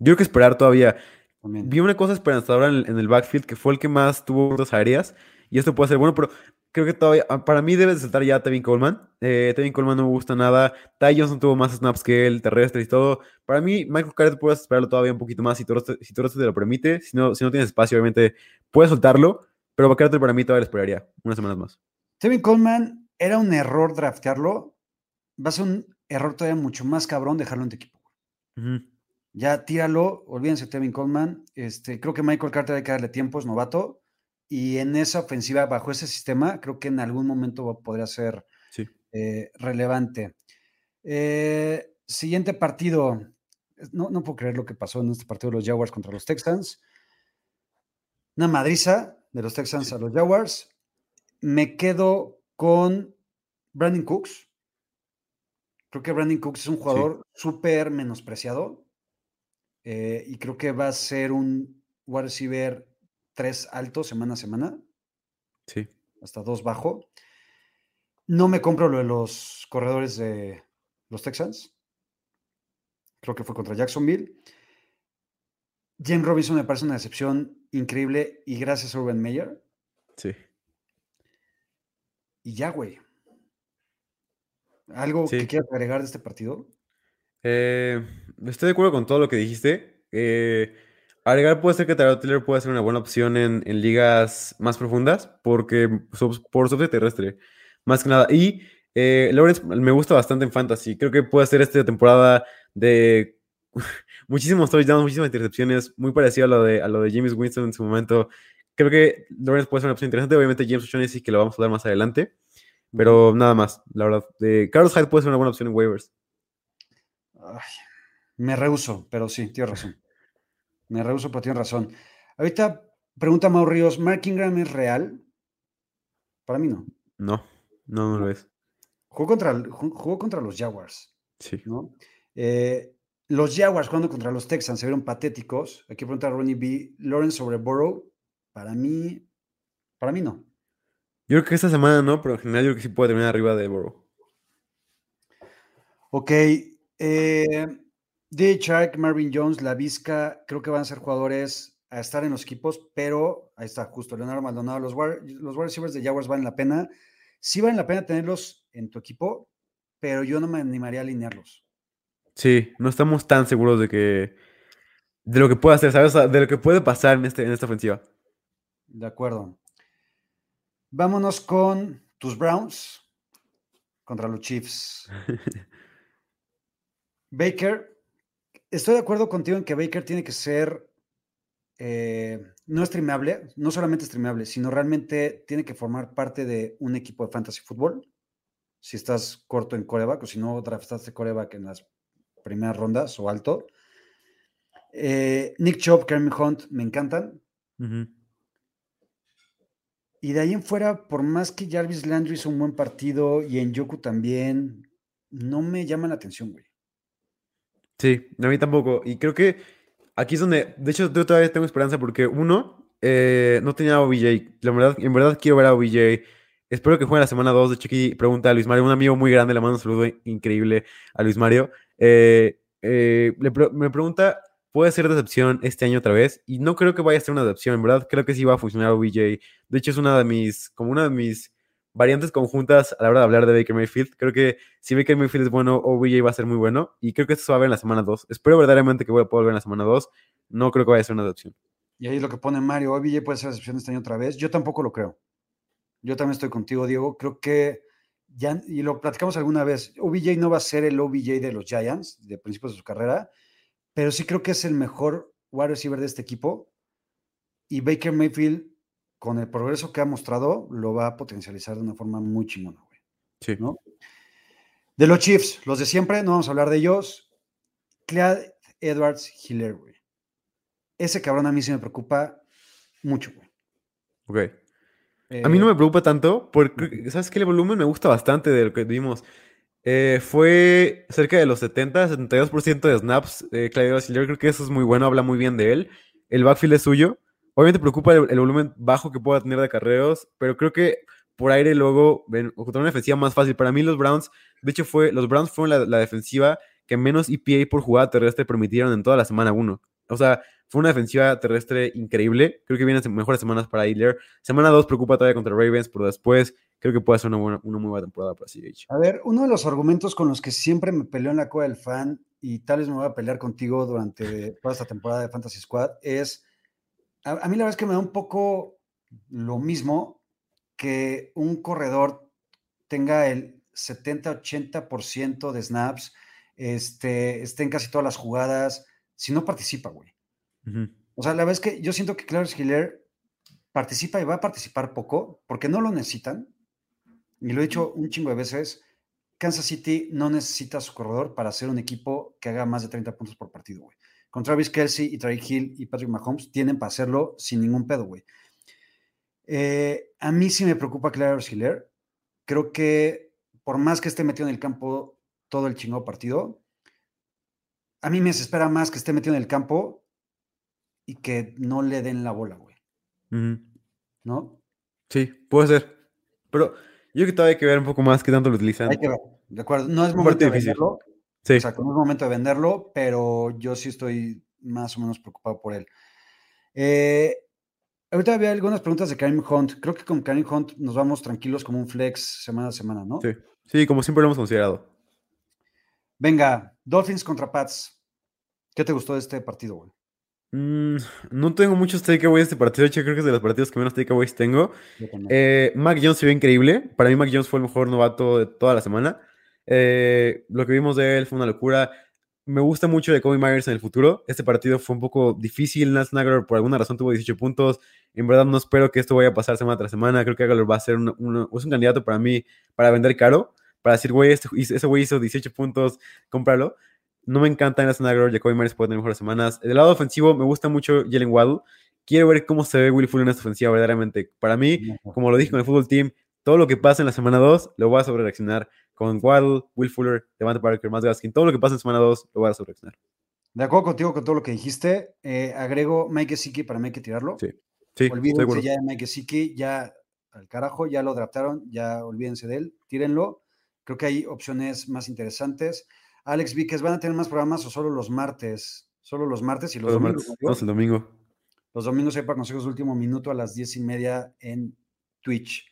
Yo creo que esperar todavía. También. Vi una cosa esperanzadora en, en, el backfield, que fue el que más tuvo rutas aéreas, y esto puede ser bueno, pero creo que todavía, para mí debe de saltar ya Tevin Coleman. Eh, Tevin Coleman no me gusta nada. Ty Johnson tuvo más snaps que él, terrestres y todo. Para mí, Michael Carter puedes esperarlo todavía un poquito más si todo, si te lo permite. Si no, si no tienes espacio, obviamente puedes soltarlo, pero Carter para mí todavía lo esperaría unas semanas más. Tevin Coleman era un error draftearlo. Va a ser un error todavía mucho más cabrón dejarlo en tu equipo. Uh -huh. Ya tíralo, olvídense de Tevin Coleman. Este, creo que Michael Carter hay que darle tiempo, es novato. Y en esa ofensiva, bajo ese sistema, creo que en algún momento podría ser sí. eh, relevante. Eh, siguiente partido. No, no, puedo creer lo que pasó en este partido de los Jaguars contra los Texans. Una madriza de los Texans sí. a los Jaguars. Me quedo con Brandon Cooks. Creo que Brandon Cooks es un jugador sí. súper menospreciado. Eh, y creo que va a ser un wide receiver 3 alto semana a semana. Sí. Hasta 2 bajo. No me compro lo de los corredores de los Texans. Creo que fue contra Jacksonville. James Robinson me parece una decepción increíble y gracias a Urban Meyer. Sí. Y ya, güey. ¿Algo sí. que quieras agregar de este partido? Eh, estoy de acuerdo con todo lo que dijiste. Eh, agregar puede ser que Tyrod Taylor pueda ser una buena opción en, en ligas más profundas, porque por software terrestre, más que nada. Y eh, Lawrence me gusta bastante en fantasy. Creo que puede ser esta temporada de muchísimos touchdowns, muchísimas intercepciones, muy parecido a lo de, a lo de James Winston en su momento. Creo que Lawrence puede ser una opción interesante. Obviamente, James O'Shaughnessy, que lo vamos a hablar más adelante. Pero nada más, la verdad. De Carlos Hyde puede ser una buena opción en waivers. Ay, me rehuso, pero sí, tienes razón. Me rehuso, pero tienes razón. Ahorita pregunta Mau Ríos, ¿Mark Ingram es real? Para mí no. No, no, no lo es. Jugó contra, jugó contra los Jaguars. Sí. ¿no? Eh, los Jaguars jugando contra los Texans se vieron patéticos. Aquí pregunta Ronnie B. Lawrence sobre Burrow. Para mí, para mí no. Yo creo que esta semana no, pero en general yo creo que sí puede terminar arriba de Burrow. Ok. Eh, D. Shark, Marvin Jones, La Vizca, creo que van a ser jugadores a estar en los equipos, pero ahí está, justo Leonardo Maldonado. Los, los wide receivers de Jaguars valen la pena. Sí valen la pena tenerlos en tu equipo, pero yo no me animaría a alinearlos. Sí, no estamos tan seguros de que de lo que puede hacer, ¿sabes? De lo que puede pasar en, este, en esta ofensiva. De acuerdo. Vámonos con tus Browns contra los Chiefs. Baker, estoy de acuerdo contigo en que Baker tiene que ser eh, no streamable, no solamente streamable, sino realmente tiene que formar parte de un equipo de fantasy fútbol. Si estás corto en coreback o si no draftaste coreback en las primeras rondas o alto. Eh, Nick Chubb, Kermit Hunt me encantan. Uh -huh. Y de ahí en fuera, por más que Jarvis Landry hizo un buen partido y en Yoku también, no me llama la atención, güey. Sí, a mí tampoco. Y creo que aquí es donde, de hecho, yo todavía tengo esperanza porque uno, eh, no tenía a OBJ. La verdad, en verdad quiero ver a OBJ. Espero que juegue la semana 2. De hecho, aquí pregunta a Luis Mario, un amigo muy grande, le mando un saludo increíble a Luis Mario. Eh, eh, me pregunta, ¿puede ser decepción este año otra vez? Y no creo que vaya a ser una decepción, en verdad creo que sí va a funcionar OBJ. De hecho, es una de mis, como una de mis variantes conjuntas a la hora de hablar de Baker Mayfield. Creo que si Baker Mayfield es bueno, OBJ va a ser muy bueno. Y creo que esto se va a ver en la semana 2. Espero verdaderamente que voy a poder en la semana 2. No creo que vaya a ser una decepción. Y ahí lo que pone Mario, OBJ puede ser decepción este año otra vez. Yo tampoco lo creo. Yo también estoy contigo, Diego. Creo que ya, y lo platicamos alguna vez, OBJ no va a ser el OBJ de los Giants de principios de su carrera, pero sí creo que es el mejor wide receiver de este equipo. Y Baker Mayfield, con el progreso que ha mostrado, lo va a potencializar de una forma muy chingona, güey. Sí. ¿no? De los Chiefs, los de siempre, no vamos a hablar de ellos. Clyde Edwards Hiller, güey. Ese cabrón a mí sí me preocupa mucho, güey. Ok. a mí no me preocupa tanto porque, ¿sabes qué? El volumen me gusta bastante de lo que vimos. Eh, fue cerca de los 70, 72% de snaps. Eh, Claudio creo que eso es muy bueno, habla muy bien de él. El backfield es suyo. Obviamente preocupa el, volumen bajo que pueda tener de carreros, pero creo que por aire luego ven, una defensiva más fácil. Para mí los Browns, de hecho fue, los Browns fueron la, defensiva que menos EPA por jugada terrestre permitieron en toda la semana 1. O sea, fue una defensiva terrestre increíble. Creo que vienen mejores semanas para Hitler. Semana 2 preocupa todavía contra Ravens, pero después creo que puede ser una, buena, una muy buena temporada para CH. A ver, uno de los argumentos con los que siempre me peleó en la cola del fan, y tal vez me voy a pelear contigo durante toda esta temporada de Fantasy Squad, es, a, mí la verdad es que me da un poco lo mismo que un corredor tenga el 70-80% de snaps, este, esté en casi todas las jugadas, si no participa, güey. O sea, la verdad es que yo siento que Clarence Hiller participa y va a participar poco porque no lo necesitan. Y lo he dicho un chingo de veces. Kansas City no necesita su corredor para ser un equipo que haga más de 30 puntos por partido, güey. Con Travis Kelsey y Trey Hill y Patrick Mahomes tienen para hacerlo sin ningún pedo, güey. Eh, a mí sí me preocupa Clarence Hiller. Creo que por más que esté metido en el campo todo el chingado partido, a mí me desespera más que esté metido en el campo y que no le den la bola, güey. ¿No? Sí, puede ser. Pero yo creo que todavía hay que ver un poco más qué tanto lo utilizan. Hay que ver, de acuerdo. No es momento de. Sí. Exacto, no es momento de venderlo, pero yo sí estoy más o menos preocupado por él. Eh, ahorita había algunas preguntas de Karim Hunt. Creo que con Karim Hunt nos vamos tranquilos como un flex semana a semana, ¿no? Sí, sí como siempre lo hemos considerado. Venga, Dolphins contra Pats. ¿Qué te gustó de este partido, güey? Mm, no tengo muchos takeaways de este partido. De hecho, creo que es de los partidos que menos takeaways tengo. Eh, Mac Jones se ve increíble. Para mí, Mac Jones fue el mejor novato de toda la semana. Eh, lo que vimos de él fue una locura. Me gusta mucho de Kobe Myers en el futuro. Este partido fue un poco difícil. Nats Nagar por alguna razón tuvo 18 puntos. En verdad no espero que esto vaya a pasar semana tras semana. Creo que Aguilar va a ser un, es un candidato para mí para vender caro. Para decir, güey, este, ese güey hizo 18 puntos, cómpralo. No me encanta en la Snagger, Jacoby Myers puede tener mejores semanas. Del lado ofensivo, me gusta mucho Jalen Waddle. Quiero ver cómo se ve Will Fuller en esta ofensiva, verdaderamente. Para mí, como lo dije con el fútbol team, todo lo que pasa en la semana 2 lo voy a sobre reaccionar con Waddle, Will Fuller, Devante Parker, más Gaskin. Todo lo que pasa en semana 2 lo voy a sobre reaccionar. De acuerdo contigo con todo lo que dijiste. Eh, agrego Mike Gesicki para mí hay que tirarlo. Sí, sí. Olvídense ya de Mike Gesicki, ya al carajo, ya lo draftaron, ya olvídense de él, tírenlo. Creo que hay opciones más interesantes. Alex Víquez, ¿van a tener más programas o solo los martes? Solo los martes y los, domingos. el domingo. Los domingos hay para consejos de último minuto a las diez y media en Twitch.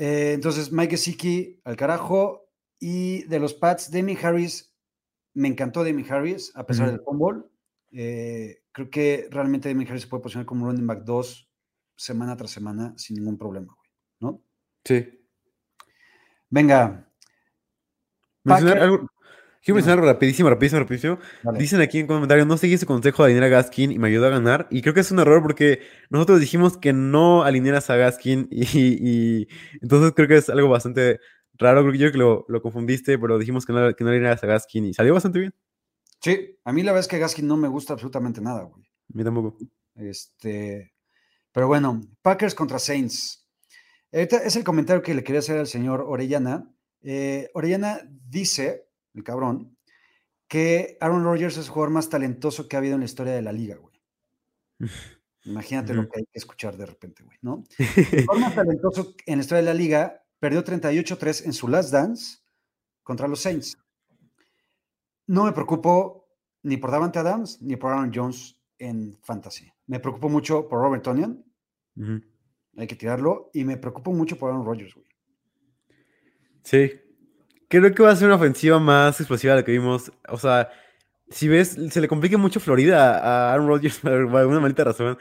Eh, entonces, Mike Gesicki al carajo. Y de los Pats, Demi Harris, me encantó Demi Harris, a pesar del fumble. Eh, creo que realmente Demi Harris se puede posicionar como running back 2 semana tras semana sin ningún problema, ¿no? Sí. Venga. algo, Quiero mencionar rapidísimo, rapidísimo, rapidísimo. Dicen aquí en comentarios, no seguí ese consejo de alinear a Gaskin y me ayudó a ganar. Y creo que es un error porque nosotros dijimos que no alinearas a Gaskin y, entonces creo que es algo bastante raro. Creo que yo que lo, lo confundiste, pero dijimos que no, que no alinearas a Gaskin y salió bastante bien. Sí, a mí la verdad es que Gaskin no me gusta absolutamente nada, güey. A mí tampoco. Este, Pero bueno, Packers contra Saints. Este es el comentario que le quería hacer al señor Orellana. Eh, Orellana dice, el cabrón, que Aaron Rodgers es el jugador más talentoso que ha habido en la historia de la liga, güey. Imagínate lo que hay que escuchar de repente, güey, ¿no? El jugador más talentoso en la historia de la liga perdió 38-3 en su last dance contra los Saints. No me preocupo ni por Davante Adams ni por Aaron Jones en fantasy. Me preocupo mucho por Robert Tonian. Hay que tirarlo. Y me preocupo mucho por Aaron Rodgers, güey. Sí. Creo que va a ser una ofensiva más explosiva de la que vimos. O sea, si ves, se le complica mucho Florida a Aaron Rodgers por alguna maldita razón.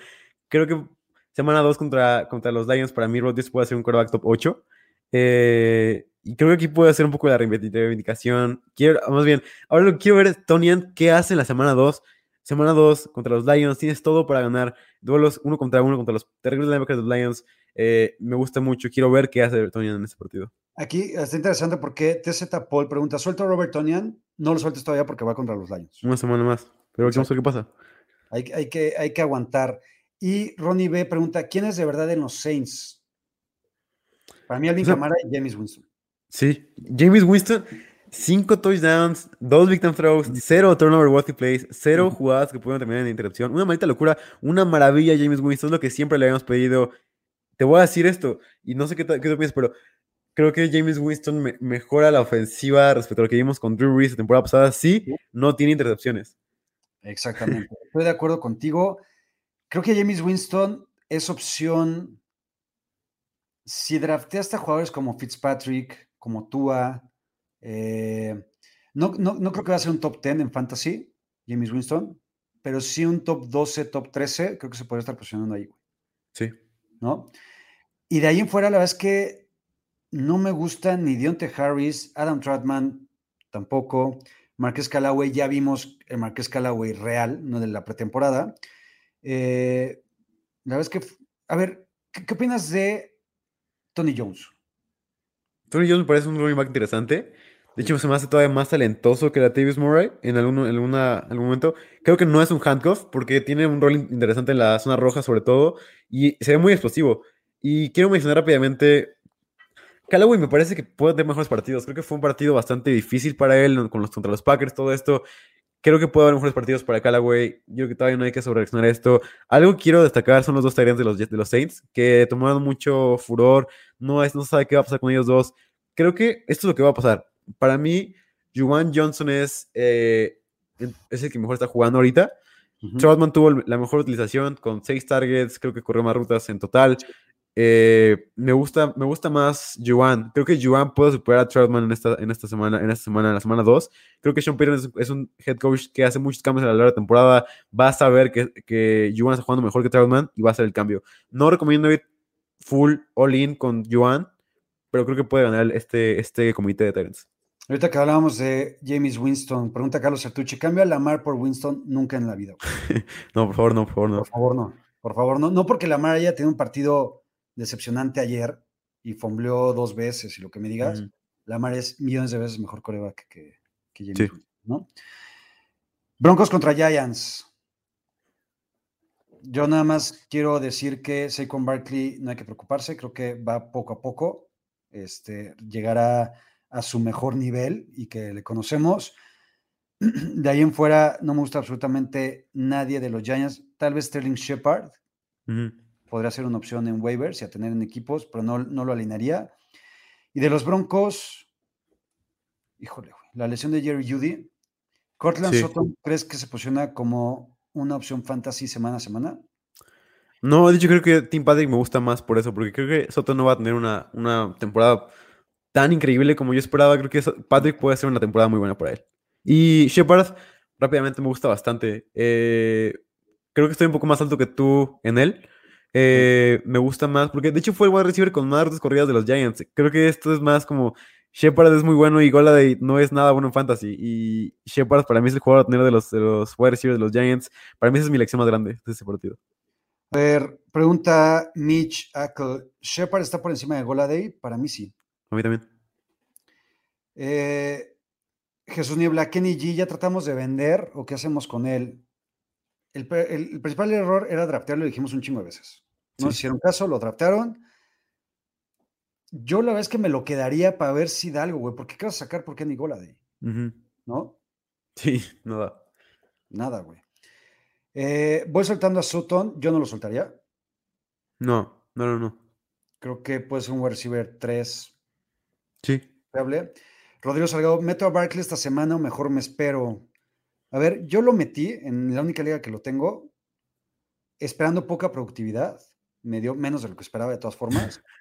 Creo que semana 2 contra, contra los Lions, para mí Rodgers puede ser un quarterback top 8. Eh, y creo que aquí puede hacer un poco la reivindicación. Quiero, más bien, ahora lo que quiero ver es Tonian, ¿qué hace en la semana 2? Semana 2 contra los Lions, tienes todo para ganar. Duelos uno contra uno contra los terribles linebackers de los Lions. Eh, me gusta mucho, quiero ver qué hace Tonian en este partido. Aquí está interesante porque TZ Paul pregunta: ¿suelto a Robert Tonian? No lo sueltes todavía porque va contra los Lions. Una semana más, pero vamos a ver qué pasa. Hay, hay, que, hay que aguantar. Y Ronnie B pregunta: ¿quién es de verdad en los Saints? Para mí, Alvin Camara y James Winston. Sí, James Winston, cinco touchdowns, dos victim throws, cero turnover worthy plays, cero jugadas que pudieron terminar en interrupción. Una maldita locura, una maravilla James Winston, es lo que siempre le habíamos pedido. Te voy a decir esto, y no sé qué, qué piensas, pero creo que James Winston mejora la ofensiva respecto a lo que vimos con Drew Reese la temporada pasada. Sí, no tiene intercepciones. Exactamente, estoy de acuerdo contigo. Creo que James Winston es opción. Si drafteaste a jugadores como Fitzpatrick, como Tua. Eh, no, no, creo que va a ser un top 10 en fantasy, James Winston, pero sí un top 12, top 13, creo que se puede estar posicionando ahí. Sí. ¿No? Y de ahí en fuera, la verdad es que no me gusta ni Dionte Harris, Adam Trotman tampoco. Marqués Callaway, ya vimos el Marqués Callaway real, no de la pretemporada. Eh, la verdad es que, a ver, ¿qué, ¿qué, opinas de Tony Jones? Tony Jones me parece un running back interesante. De hecho, se me hace todavía más talentoso que la Tavis Murray en, algún, en alguna, algún momento. Creo que no es un handcuff porque tiene un rol interesante en la zona roja, sobre todo, y se ve muy explosivo. Y quiero mencionar rápidamente. Callaway me parece que puede tener mejores partidos. Creo que fue un partido bastante difícil para él con los, contra los Packers, todo esto. Creo que puede haber mejores partidos para Callaway. Yo creo que todavía no hay que sobrereaccionar esto. Algo que quiero destacar son los dos Tyrants de los, de los Saints, que tomaron mucho furor. No, es, no sabe qué va a pasar con ellos dos. Creo que esto es lo que va a pasar. Para mí, Juwan Johnson es, eh, es el que mejor está jugando ahorita. Uh Troutman tuvo la mejor utilización con seis targets, creo que corrió más rutas en total. Eh, me, gusta, me gusta más Juwan. Creo que Juwan puede superar a Troutman en esta, en esta semana, en esta semana, en la semana 2. Creo que Sean Payton es, es, un head coach que hace muchos cambios a lo largo de la temporada. Va a saber que, que Juwan está jugando mejor que Troutman y va a hacer el cambio. No recomiendo ir full all-in con Juwan, pero creo que puede ganar este, este comité de Tyrants. Ahorita que hablábamos de James Winston, pregunta Carlos Sertucci, ¿cambia Lamar por Winston? Nunca en la vida. no, por favor, no, por favor, no. Por favor, no. Por favor, no. No porque Lamar haya tenido un partido decepcionante ayer y fombleó dos veces y lo que me digas, mm. Lamar es millones de veces mejor coreback que, que James Winston, ¿no? Broncos contra Giants. Yo nada más quiero decir que Saquon Barkley no hay que preocuparse, creo que va poco a poco, este, llegará a su mejor nivel y que le conocemos. De ahí en fuera no me gusta absolutamente nadie de los Giants, tal vez Sterling Shepard. Podría ser una opción en waivers y a tener en equipos, pero no, no lo alinearía. Y de los Broncos, híjole, la lesión de Jerry Judy, Cortland sí. Sutton, ¿crees que se posiciona como una opción fantasy semana a semana? No, de hecho creo que Tim Patrick me gusta más por eso, porque creo que Soto no va a tener una, una temporada tan increíble como yo esperaba. Creo que Patrick puede ser una temporada muy buena para él. Y Shepard, rápidamente me gusta bastante. Eh, creo que estoy un poco más alto que tú en él. Eh, me gusta más, porque de hecho fue el wide receiver con más rutas corridas de los Giants. Creo que esto es más como Shepard es muy bueno y Goladay no es nada bueno en fantasy. Y Shepard para mí es el jugador a tener de los, de los wide receivers de los Giants. Para mí esa es mi lección más grande de ese partido. A ver, pregunta Mitch Ackle. ¿Shepard está por encima de Goladay? Para mí sí. A mí también. Eh, Jesús Niebla, Kenny G, ¿ya tratamos de vender o qué hacemos con él? El, el, el, principal error era draftearlo, lo dijimos un chingo de veces. No Sí. hicieron caso, lo draftaron. Yo la verdad es que me lo quedaría para ver si da algo, güey. ¿Por qué vas a sacar por Kenny Goladay? Ujú. ¿No? Sí, no da. Nada, güey. Eh, voy soltando a Sutton. Yo no lo soltaría. No, no, no, no. Creo que puede ser un wide receiver 3 Sí. Rodrigo Salgado, meto a Barkley esta semana o mejor me espero. A ver, yo lo metí en la única liga que lo tengo, esperando poca productividad. Me dio menos de lo que esperaba de todas formas.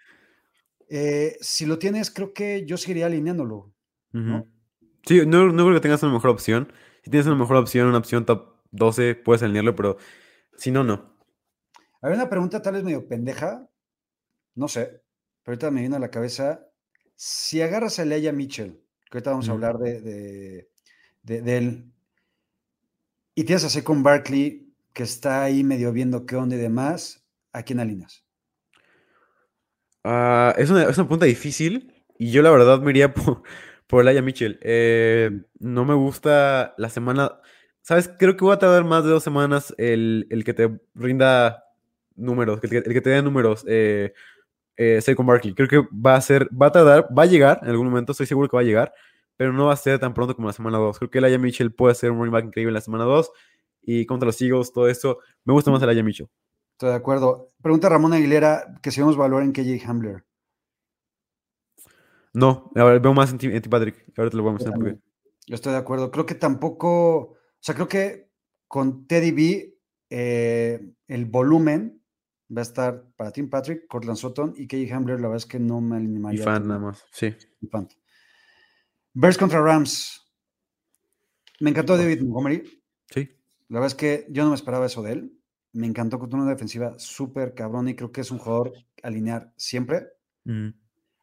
Eh, si lo tienes, creo que yo seguiría alineándolo. Sí, no, no creo que tengas una mejor opción. Si tienes una mejor opción, una opción top 12, puedes alinearlo, pero si no, no. Hay una pregunta tal vez medio pendeja, no sé, pero ahorita me viene a la cabeza. Si agarras a Leia Mitchell, que ahorita vamos a hablar de, de, de- de él, y tienes así con Barkley, que está ahí medio viendo qué onda y demás, ¿a quién alineas? Ah, es una, es una pregunta difícil y yo la verdad me iría por, por Mitchell. Eh, no me gusta la semana. ¿Sabes? Creo que voy a tardar más de dos semanas el, el que te rinda números, el que, te dé números. Eh, eh, Barkley. Creo que va a ser, va a tardar, va a llegar en algún momento, estoy seguro que va a llegar, pero no va a ser tan pronto como la semana 2. Creo que Laia Mitchell puede ser un running back increíble en la semana 2 y contra los Eagles, todo eso. Me gusta más Laia Mitchell. Estoy de acuerdo. Pregunta Ramón Aguilera que si vemos valor en KJ Hamler. No, a ver, veo más en ti, en ti, Patrick. Ahora te lo voy a Yo mostrar porque. también. Yo estoy de acuerdo. Creo que tampoco, o sea, creo que con Teddy B eh, el volumen va a estar para Tim Patrick, Cortland Sutton y KJ Hamler, la verdad es que no me Y animaría. fan tanto. nada más, sí. Y fan. Bears contra Rams. Me encantó David Montgomery. Sí. La verdad es que yo no me esperaba eso de él. Me encantó con una defensiva súper cabrón y creo que es un jugador a alinear siempre. Mm.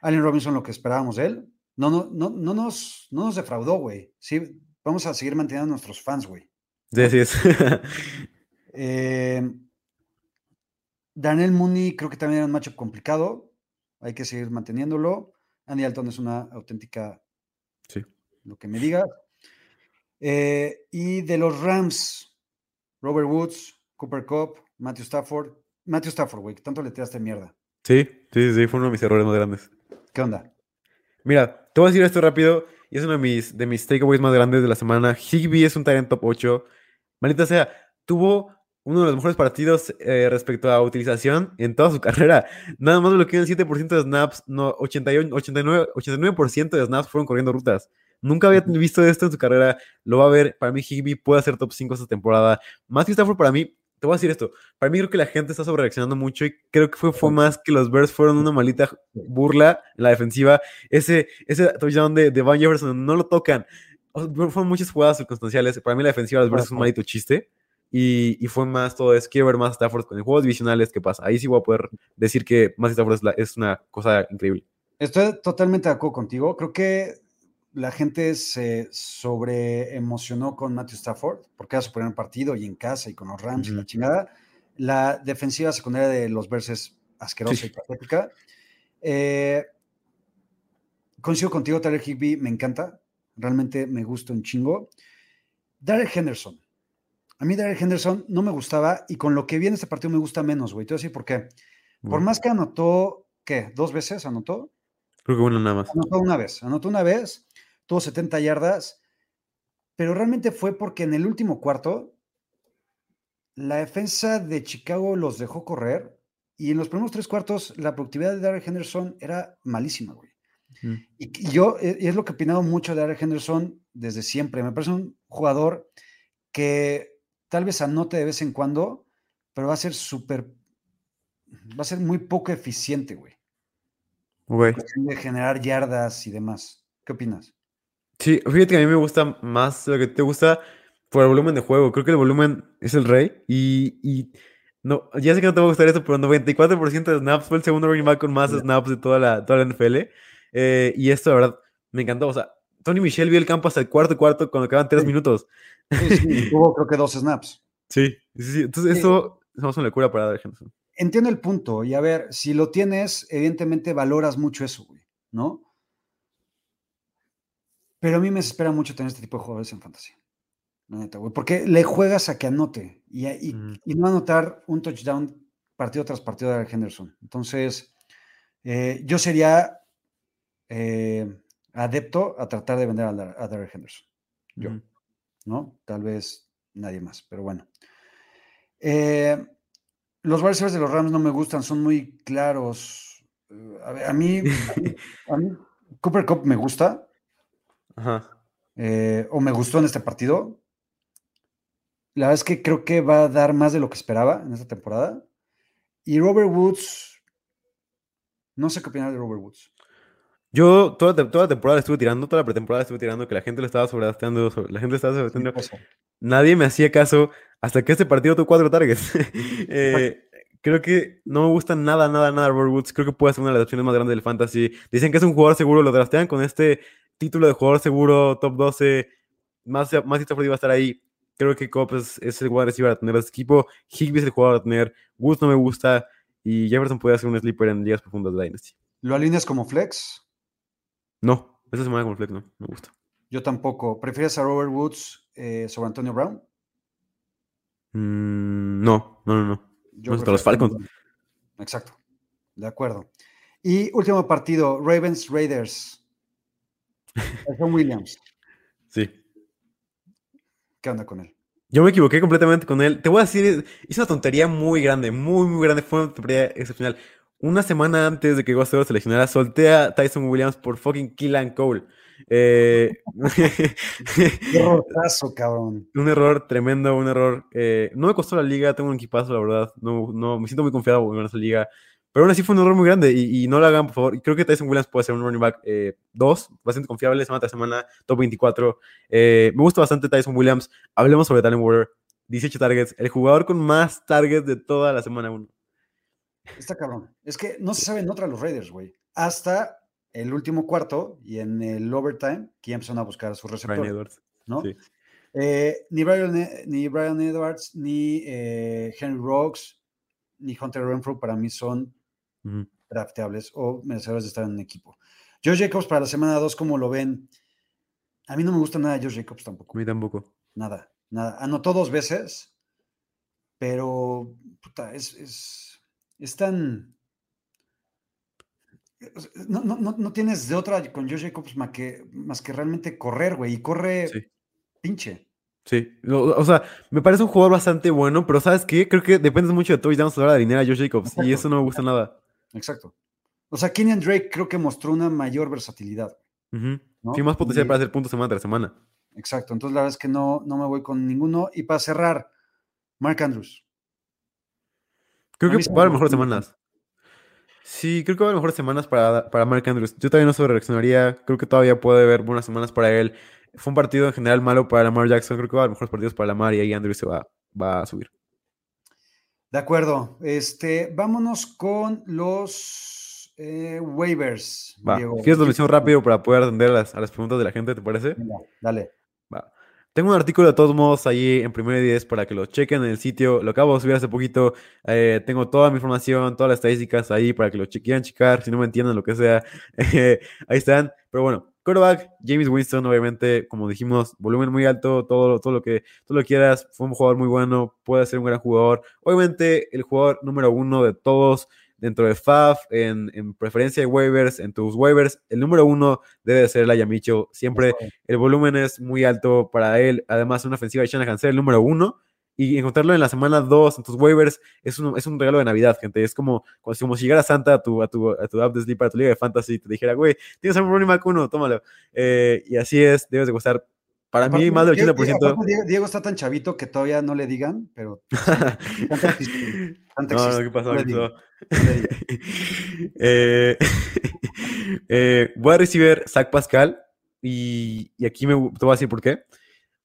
Allen Robinson, lo que esperábamos de él. No, no, no, no, nos, no nos defraudó, güey. Sí, vamos a seguir manteniendo a nuestros fans, güey. Sí, así es. Eh, Daniel Mooney creo que también era un matchup complicado. Hay que seguir manteniéndolo. Andy Alton es una auténtica. Lo que me digas. Eh, y de los Rams, Robert Woods, Cooper Cup, Matthew Stafford. Matthew Stafford, güey, que tanto le tiraste mierda. Sí, sí, sí, fue uno de mis errores más grandes. ¿Qué onda? Mira, te voy a decir esto rápido y es uno de mis, de mis takeaways más grandes de la semana. Higby es un talent top 8. Maldita sea, tuvo uno de los mejores partidos eh, respecto a utilización en toda su carrera. Nada más bloqueó el 7% de snaps, no, 88, 89, 89% de snaps fueron corriendo rutas. Nunca había visto esto en su carrera, lo va a ver. Para mí, Higby puede ser top 5 esta temporada. Matthew Stafford, para mí, te voy a decir esto. Para mí, creo que la gente está sobrereaccionando mucho y creo que fue, fue más que los Bears fueron una maldita burla en la defensiva. Ese, ese touchdown de, de Van Jefferson no lo tocan. O sea, fueron muchas jugadas circunstanciales. Para mí, la defensiva de los Bears es un maldito chiste. Y, y, fue más todo eso. Quiero ver más Stafford con el juegos divisionales. ¿Qué pasa? Ahí sí voy a poder decir que más Stafford es, la, es una cosa increíble. Estoy totalmente de acuerdo contigo. Creo que la gente se sobreemocionó con Matthew Stafford porque era su primer partido y en casa y con los Rams uh -huh. y la chingada. La defensiva secundaria de los Bears es asquerosa sí. y patética. Eh, coincido contigo, Tyler Higby, me encanta. Realmente me gusta un chingo. Darrell Henderson. A mí Darrell Henderson no me gustaba y con lo que vi en este partido me gusta menos, güey. Te voy a decir por qué. Por más que anotó, ¿qué? ¿Dos veces anotó? Creo que una nada más. Anotó una vez. Anotó una vez, tuvo 70 yardas, pero realmente fue porque en el último cuarto la defensa de Chicago los dejó correr y en los primeros tres cuartos la productividad de Darrell Henderson era malísima, güey. Y, y, yo, y es lo que he opinado mucho de Darrell Henderson desde siempre. Me parece un jugador que tal vez anote de vez en cuando, pero va a ser súper, va a ser muy poco eficiente, güey. Okay. De generar yardas y demás. ¿Qué opinas? Sí, fíjate que a mí me gusta más lo que te gusta por el volumen de juego. Creo que el volumen es el rey. Y, y no, ya sé que no te va a gustar esto, pero 94% de snaps fue el segundo running back con más snaps de toda la, toda la NFL. Eh, y esto, de verdad, me encantó. O sea, Tony Michel vio el campo hasta el cuarto cuarto cuando quedaban tres sí. minutos. Sí, sí, tuvo creo que dos snaps. Sí, sí, sí. Entonces, eso es una locura para Henderson. Entiendo el punto. Y a ver, si lo tienes, evidentemente valoras mucho eso, güey, ¿no? Pero a mí me espera mucho tener este tipo de jugadores en fantasía. La neta, güey. Porque le juegas a que anote. Y, y, mm. y, no anotar un touchdown partido tras partido de Henderson. Entonces, eh, yo sería eh, adepto a tratar de vender a, a Derek Henderson. Yo. ¿no? Tal vez nadie más, pero bueno. Eh, los wide de los Rams no me gustan, son muy claros. Eh, ver, a mí- a mí Cooper Cup me gusta, Ajá. eh, o me gustó en este partido. La verdad es que creo que va a dar más de lo que esperaba en esta temporada. Y Robert Woods, no sé qué opinar de Robert Woods. Yo toda, toda la temporada estuve tirando, toda la pretemporada estuve tirando que la gente lo estaba sobreadaptando, sobre- la gente lo estaba sobreadaptando. Nadie me hacía caso hasta que este partido tuvo cuatro targets. Eh, creo que no me gusta nada, nada, nada Robert Woods. Creo que puede ser una de las opciones más grandes del fantasy. Dicen que es un jugador seguro, lo draftean con este título de jugador seguro, top 12. Más, más Stafford iba a estar ahí. Creo que Cobb es, es el jugador receiver a tener este equipo. Higby es el jugador a tener. Woods no me gusta. Y Jefferson puede hacer un sleeper en ligas profundas de Dynasty. ¿Lo alineas como flex? No, esta semana flex no, me gusta. Yo tampoco. ¿Prefieres a Robert Woods eh, sobre Antonio Brown? Mm, no, no, no, no. Yo No, hasta los Falcons. Exacto. De acuerdo. Y último partido, Ravens Raiders. Son Williams. Sí. ¿Qué onda con él? Yo me equivoqué completamente con él. Te voy a decir, hizo una tontería muy grande, muy, muy grande. Fue una tontería excepcional. Una semana antes de que se seleccionara, solté a Tyson Williams por fucking Killan Cole. Eh, Qué rotazo, cabrón. un error tremendo, un error. eh, no me costó la liga, tengo un equipazo, la verdad. No, no, me siento muy confiado en esa liga. Pero aún así fue un error muy grande y, y no lo hagan, por favor. Creo que Tyson Williams puede ser un running back 2, bastante confiable, semana tras semana, top 24. Eh, me gusta bastante Tyson Williams. Hablemos sobre Talent Water. 18 targets, el jugador con más targets de toda la semana 1. Está cabrón. Es que no se sabe en otra los Raiders, güey. Hasta el último cuarto y en el overtime, que ya empezaron a buscar a su Brian receptor, Edwards. ¿no? sí. Eh, ni, Brian, E- ni Brian Edwards, ni eh, Henry Rocks, ni Hunter Renfrew para mí son Ujú. drafteables o merecedores de estar en un equipo. Josh Jacobs para la semana 2, ¿cómo lo ven? A mí no me gusta nada Josh Jacobs A tampoco. mí tampoco. Nada, nada. Anotó dos veces, pero puta, es, es, es tan. o sea, No, no, no, no tienes de otra con Josh Jacobs más que, más que realmente correr, güey, y corre Sí. pinche. Sí, o, sea, me parece un jugador bastante bueno, pero ¿sabes qué? Creo que depende mucho de touchdowns a la hora de alinear a Josh Jacobs y eso no me gusta nada. Exacto. O sea, Kenyan Drake creo que mostró una mayor versatilidad. ¿no? Sí, más potencial Y- para hacer puntos semana tras semana. Exacto. Entonces, la verdad es que no, no me voy con ninguno. Y para cerrar, Mark Andrews. Creo A que va a haber mejores semanas. Sí, creo que va a haber mejores semanas para, para Mark Andrews. Yo todavía no sobre reaccionaría. Creo que todavía puede haber buenas semanas para él. Fue un partido en general malo para Lamar Jackson. Creo que va a haber mejores partidos para Lamar y ahí Andrews se va, va a subir. De acuerdo. Este, vámonos con los eh, waivers. Va. Diego. ¿Quieres la mención rápido para poder atender a las, a las preguntas de la gente, te parece? Venga, dale. Tengo un artículo de todos modos ahí en Primero y Diez para que lo chequen en el sitio. Lo acabo de subir hace poquito. Eh, tengo toda mi información, todas las estadísticas ahí para que lo quieran checar. Si no me entienden, lo que sea. eh, ahí están. Pero bueno, quarterback, James Winston, obviamente, como dijimos, volumen muy alto, todo, todo lo que tú lo quieras. Fue un jugador muy bueno, puede ser un gran jugador. Obviamente, el jugador número uno de todos dentro de FAF, en, en preferencia de waivers, en tus waivers, el número uno debe de ser Laia Mitchell. Siempre el volumen es muy alto para él. Además, una ofensiva de Shanahan ser el número uno. Y encontrarlo en la semana 2 en tus waivers es un, es un regalo de Navidad, gente. Es como, como, si- llegara Santa a tu, a tu, a tu app de Sleep, a tu liga de fantasy, y te dijera, güey, tienes a un running back uno, tómalo. Eh, y así es, debes de costar. Para mí, más del Diego- 80%. aparte, Diego, Diego está tan chavito que todavía no le digan, pero tanta existe, tanta No, no, ¿qué pasó? no. Eh, eh, voy a recibir Zach Pascal y, y aquí me, te voy a decir por qué.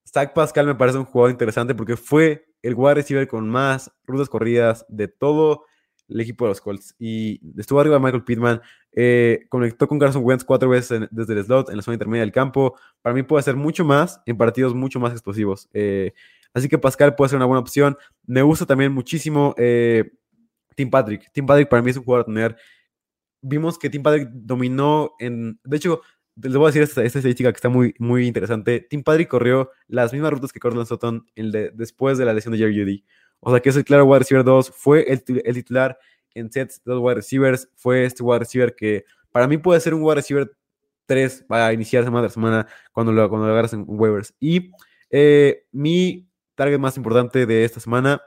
Zach Pascal me parece un jugador interesante porque fue el wide receiver con más rutas corridas de todo el equipo de los Colts y estuvo arriba de Michael Pittman. Eh, conectó con Carson Wentz cuatro veces desde el slot en la zona intermedia del campo. Para mí puede hacer mucho más en partidos mucho más explosivos. Eh, así que Pascal puede ser una buena opción. Me gusta también muchísimo eh, Tim Patrick. Tim Patrick para mí es un jugador a tener. Vimos que Tim Patrick dominó en. De hecho, les voy a decir esta, esta estadística que está muy, muy interesante. Tim Patrick corrió las mismas rutas que Cortland Sutton después de la lesión de Jerry Judy. O sea que es el claro wide receiver 2. Fue el, el titular en sets de los wide receivers. Fue este wide receiver que para mí puede ser un wide receiver 3 para iniciar semana tras semana cuando lo, cuando lo agarras en waivers. Y eh, mi target más importante de esta semana,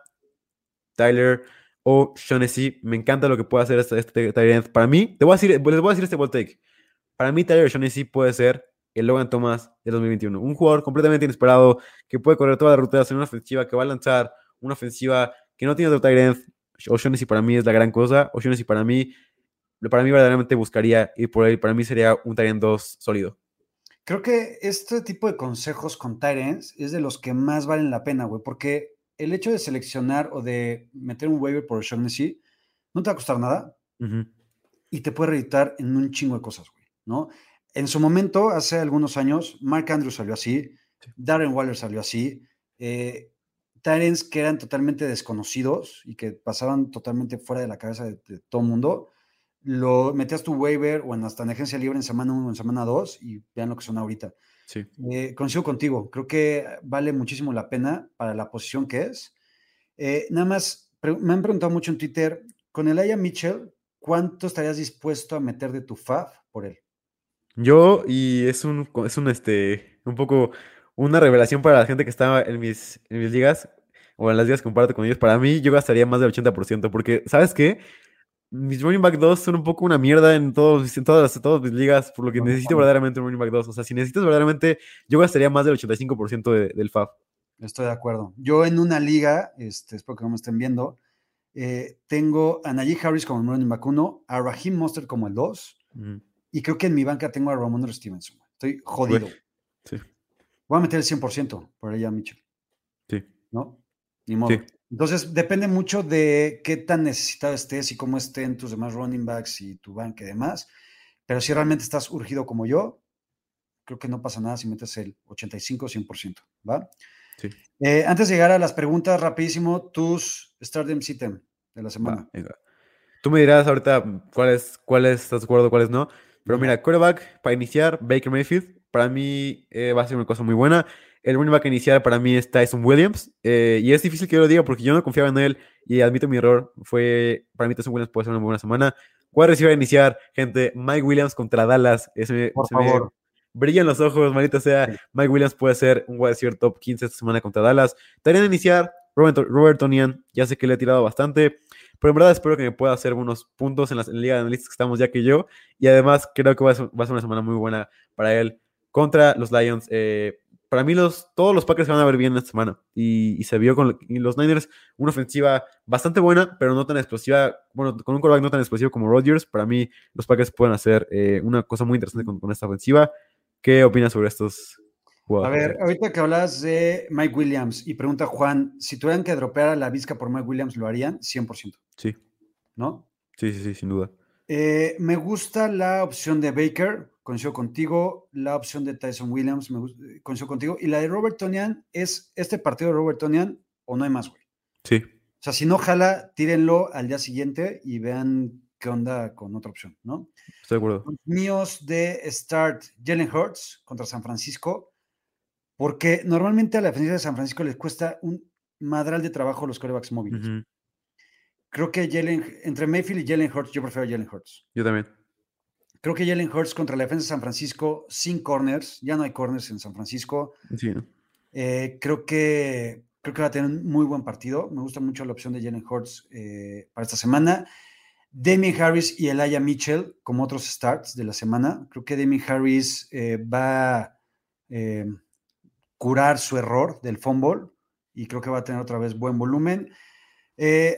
Tyler o Shaughnessy. Me encanta lo que puede hacer este, este Para mí, te voy a decir, les voy a decir este ball take. Para mí, Tyler Shaughnessy puede ser el Logan Thomas de 2021. Un jugador completamente inesperado que puede correr toda la ruta, hacer una ofensiva que va a lanzar, una ofensiva que no tiene otro tight O'Shaughnessy para mí es la gran cosa. O'Shaughnessy para mí, para mí verdaderamente buscaría ir por él. Para mí sería un Tyrant 2 sólido. Creo que este tipo de consejos con Tyrants es de los que más valen la pena, güey, porque el hecho de seleccionar o de meter un waiver por O'Shaughnessy no te va a costar nada y te puede reeditar en un chingo de cosas, güey, ¿no? En su momento, hace algunos años, Mark Andrews salió así, Darren Waller salió así, eh, Tyrants que eran totalmente desconocidos y que pasaban totalmente fuera de la cabeza de, todo el mundo, lo metías tu waiver o en hasta en agencia libre en semana 1 o en semana 2 y vean lo que son ahorita. Sí. Eh, coincido contigo, creo que vale muchísimo la pena para la posición que es. Eh, nada más, me han preguntado mucho en Twitter, con el Aya Mitchell, ¿cuánto estarías dispuesto a meter de tu FAF por él? Yo, y es un, es un, este, un poco una revelación para la gente que está en mis, en mis ligas o en las ligas que comparto con ellos. Para mí, yo gastaría más del 80%, porque, ¿sabes qué? Mis running back 2 son un poco una mierda en, todos, en todas, todas mis ligas, por lo que necesito verdaderamente un running back 2. O sea, si necesitas verdaderamente, yo gastaría más del 85% del FAB. Estoy de acuerdo. Yo en una liga, este, espero que no me estén viendo, eh, tengo a Najee Harris como el running back 1, a Raheem Monster como el 2, y creo que en mi banca tengo a Ramon Stevenson. Estoy jodido. Sí. Voy a meter el 100% por allá, Mitchell. Sí. ¿No? Ni modo. Entonces, depende mucho de qué tan necesitado estés y cómo estén tus demás running backs y tu banca y demás. Pero si realmente estás urgido como yo, creo que no pasa nada si metes el 85 100%, ¿va? Sí. Eh, antes de llegar a las preguntas, rapidísimo, tus Stardom System de la semana. Tú me dirás ahorita cuáles cuáles estás de acuerdo, cuáles no. Pero mira, quarterback, para iniciar, Baker Mayfield, para mí eh, va a ser una cosa muy buena. El running back inicial para mí es Tyson Williams. Eh, y es difícil que yo lo diga porque yo no confiaba en él y admito mi error. Fue, para mí Tyson Williams puede ser una buena semana. ¿Cuál recibir a iniciar, gente? Mike Williams contra Dallas. Ese, Por favor. brillan los ojos, maldita sea. Mike Williams puede ser un wide receiver top 15 esta semana contra Dallas. También iniciar Robert, Robert Tonian. Ya sé que le he tirado bastante. Pero en verdad espero que me pueda hacer unos puntos en la, liga de analistas que estamos ya que yo. Y además creo que va a ser, una semana muy buena para él contra los Lions. Eh, para mí los, todos los Packers se van a ver bien esta semana. Y, se vio con los Niners una ofensiva bastante buena, pero no tan explosiva. Bueno, con un quarterback no tan explosivo como Rodgers. Para mí los Packers pueden hacer eh, una cosa muy interesante con, esta ofensiva. ¿Qué opinas sobre estos a ver, ahorita que hablas de Mike Williams y pregunta Juan, si tuvieran que dropear a la Vizca por Mike Williams, ¿lo harían? 100%. Sí. ¿No? Sí, sí, sí, sin duda. Eh, me gusta la opción de Baker, coincido contigo. La opción de Tyson Williams, me gusta, coincido contigo. Y la de Robert Tonian es este partido de Robert Tonian o no hay más, güey. Sí. O sea, si no jala, tírenlo al día siguiente y vean qué onda con otra opción, ¿no? Estoy de acuerdo. míos de start Jalen Hurts contra San Francisco. Porque normalmente a la defensa de San Francisco les cuesta un madral de trabajo los corebacks móviles. Creo que Jalen, entre Mayfield y Jalen Hurts, yo prefiero a Jalen Hurts. Yo también. Creo que Jalen Hurts contra la defensa de San Francisco, sin corners, ya no hay corners en San Francisco. Sí. Eh, creo, que, creo que va a tener un muy buen partido. Me gusta mucho la opción de Jalen Hurts eh, para esta semana. Damien Harris y Elijah Mitchell como otros starts de la semana. Creo que Damien Harris eh, va curar su error del fumble y creo que va a tener otra vez buen volumen.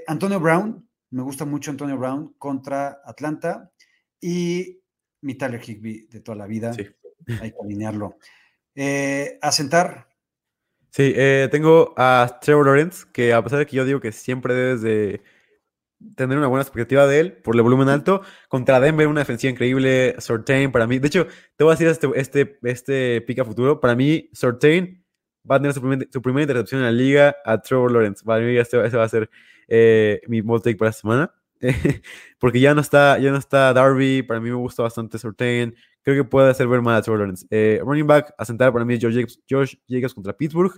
Antonio Brown, me gusta mucho Antonio Brown contra Atlanta y mi Tyler Higby de toda la vida. Hay que alinearlo. Eh, a sentar. Sí, eh, tengo a Trevor Lawrence, que a pesar de que yo digo que siempre debes de tener una buena expectativa de él por el volumen alto. Contra Denver, una defensiva increíble. Sortain, para mí. De hecho, te voy a decir este, este, este pica futuro. Para mí, Sortain va a tener su, primera intercepción en la liga a Trevor Lawrence. Para mí, este, ese va a ser eh, mi take para esta semana. Porque ya no está ya no está Darby. Para mí me gusta bastante Sortain. Creo que puede hacer ver mal a Trevor Lawrence. Eh, running back, a sentar para mí George Jacobs, George Jacobs contra Pittsburgh.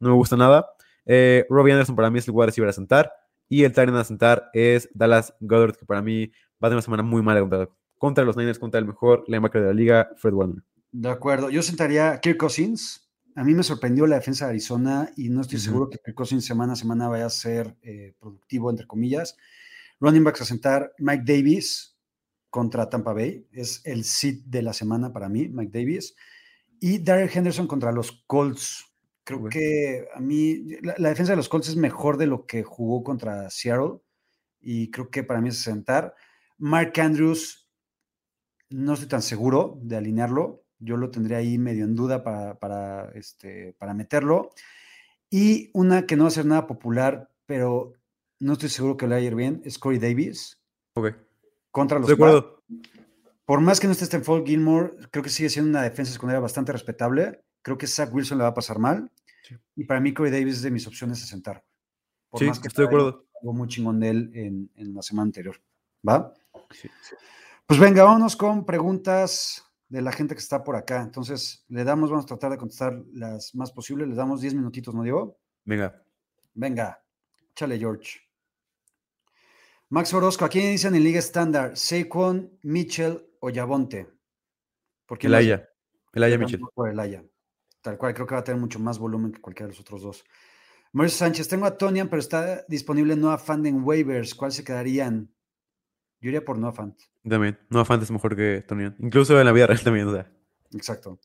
No me gusta nada. Eh, Robbie Anderson para mí es el wide receiver a sentar. Y el Tyrant a sentar es Dallas Goddard, que para mí va a tener una semana muy mala contra, contra los Niners, contra el mejor linebacker de la liga, Fred Warner. De acuerdo. Yo sentaría a Kirk Cousins. A mí me sorprendió la defensa de Arizona y no estoy seguro que Kirk Cousins semana a semana vaya a ser eh, productivo, entre comillas. Running backs a sentar Mike Davis contra Tampa Bay. Es el sit de la semana para mí, Mike Davis. Y Darrell Henderson contra los Colts. Creo que a mí la, la defensa de los Colts es mejor de lo que jugó contra Seattle. Y creo que para mí es sentar. Mark Andrews, no estoy tan seguro de alinearlo. Yo lo tendría ahí medio en duda para, para, este, para meterlo. Y una que no va a ser nada popular, pero no estoy seguro que le vaya a ir bien, es Corey Davis Ok. contra los De acuerdo. Por más que no esté Stephon Gilmore, creo que sigue siendo una defensa secundaria bastante respetable. Creo que Zach Wilson le va a pasar mal. Sí. Y para mí Corey Davis es de mis opciones a sentar. Por Sí, más que estoy de acuerdo. algo muy chingón de él en, en la semana anterior. ¿Va? Sí, sí. Pues venga, vámonos con preguntas de la gente que está por acá. Entonces, le damos, vamos a tratar de contestar las más posibles. Le damos 10 minutitos, ¿no, Diego? Venga. Venga, échale, George. Max Orozco, ¿a quién dicen en Liga Estándar? ¿Saquon, Mitchell o Yabonte? Porque Elaya. Elaya Mitchell. Por Elaya. Tal cual, creo que va a tener mucho más volumen que cualquiera de los otros dos. Mauricio Sánchez, tengo a Tonian, pero está disponible Noah Fant en waivers. ¿Cuál se quedarían? Yo iría por Noah Fant. También. No, Fant es mejor que Tony. Incluso en la vida real también. O sea. Exacto.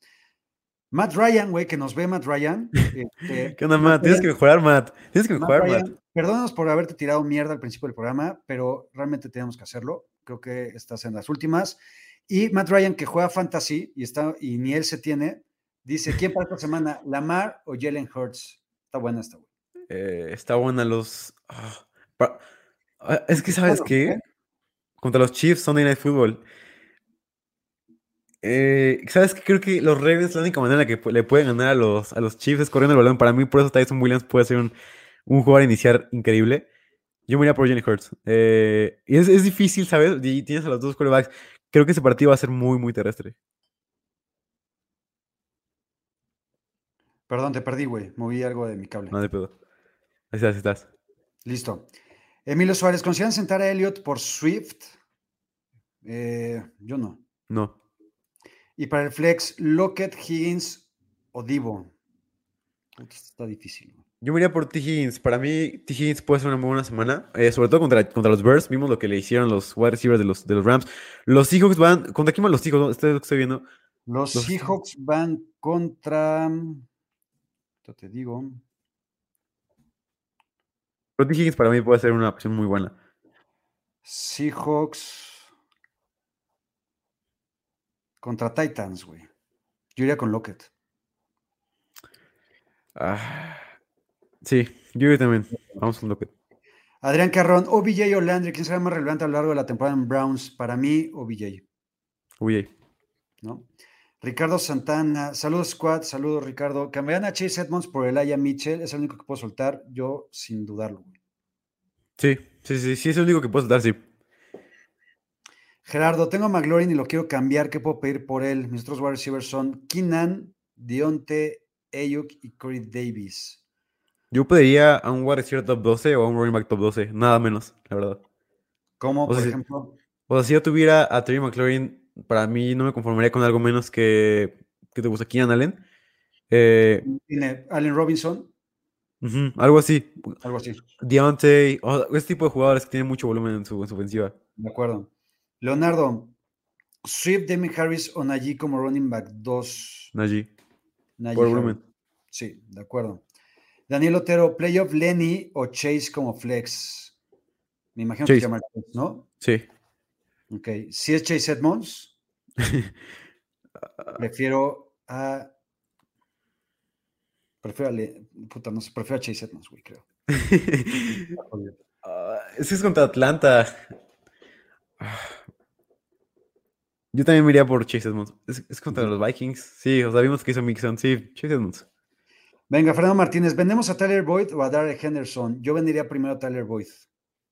Matt Ryan, güey, que nos ve Matt Ryan. este, ¿Qué onda, Matt? Tienes que mejorar, Matt. Tienes que Matt mejorar, Ryan, Matt. perdónanos por haberte tirado mierda al principio del programa, pero realmente tenemos que hacerlo. Creo que estás en las últimas. Y Matt Ryan, que juega fantasy y, está, y ni él se tiene, dice: ¿Quién para esta semana? ¿Lamar o Jalen Hurts? Está buena esta, güey. Eh, está buena los. ah, ah, es que, ¿sabes Bueno, qué? ¿eh? Contra los Chiefs, Sunday Night Football. Eh, ¿Sabes qué? Creo que los Ravens, la única manera en la que le pueden ganar a los, a los Chiefs es corriendo el balón. Para mí, por eso Tyson Williams puede ser un, un jugador a iniciar increíble. Yo me iría por Jalen Hurts. Eh, y es, es difícil, ¿sabes? Y tienes a los dos quarterbacks. Creo que ese partido va a ser muy, muy terrestre. Perdón, te perdí, güey. Moví algo de mi cable. No de pedo. Ahí estás, ahí estás. Listo. Emilio Suárez, ¿consideran sentar a Elliot por Swift? Eh, yo no. No. Y para el flex, Lockett, Higgins o Divo. Está difícil. Yo me iría por T. Higgins. Para mí, T. Higgins puede ser una muy buena semana. eh, sobre todo contra, contra los Bears. Vimos lo que le hicieron los wide receivers de los, de los Rams. Los Seahawks van. ¿Contra quién van los Seahawks? Esto es lo que estoy viendo. Los, Los Seahawks van contra. Yo te digo. Pero T. Higgins para mí puede ser una opción muy buena. Seahawks contra Titans, güey. Yo iría con Lockett. Ah, sí, yo también. Vamos con Lockett. Adrián Carrón, OBJ o Landry, ¿quién será más relevante a lo largo de la temporada en Browns? Para mí, OBJ, Uy, ¿no? Ricardo Santana, saludos squad, saludos Ricardo. ¿Cambiarán a Chase Edmonds por Elijah Mitchell? Es el único que puedo soltar, yo sin dudarlo. güey. sí, sí, sí, sí, es el único que puedo dar, sí. Gerardo, tengo a McLaurin y lo quiero cambiar. ¿Qué puedo pedir por él? Mis otros wide receivers son Keenan, Dionte, Ayuk y Corey Davis. Yo pediría a un wide receiver top 12 o a un running back top 12, nada menos, la verdad. ¿Cómo, O por sea, ejemplo? O sea, si yo tuviera a Terry McLaurin, para mí no me conformaría con algo menos que, que te gusta Keenan Allen. Eh, Tiene Allen Robinson, algo así. algo así. Deontay, o sea, ese tipo de jugadores que tienen mucho volumen en su, en su ofensiva. De acuerdo. Leonardo, Swift, Demi Harris o Najee como running back 2. Najee, Najee por volumen. Sí, de acuerdo. Daniel Otero, playoff Lenny o Chase como flex. Me imagino que Chase. se llama Chase, ¿no? Sí. Ok. Si es Chase Edmonds, prefiero a. Prefiero a. Le- Puta, no sé, prefiero a Chase Edmonds, güey, creo. Ah, ese es contra Atlanta. Yo también me iría por Chase Edmonds. Es, es contra los Vikings. Sí, o sea, vimos que hizo Mixon. Sí, Chase Edmonds. Venga, Fernando Martínez, ¿vendemos a Tyler Boyd o a Darrell Henderson? Yo vendería primero a Tyler Boyd.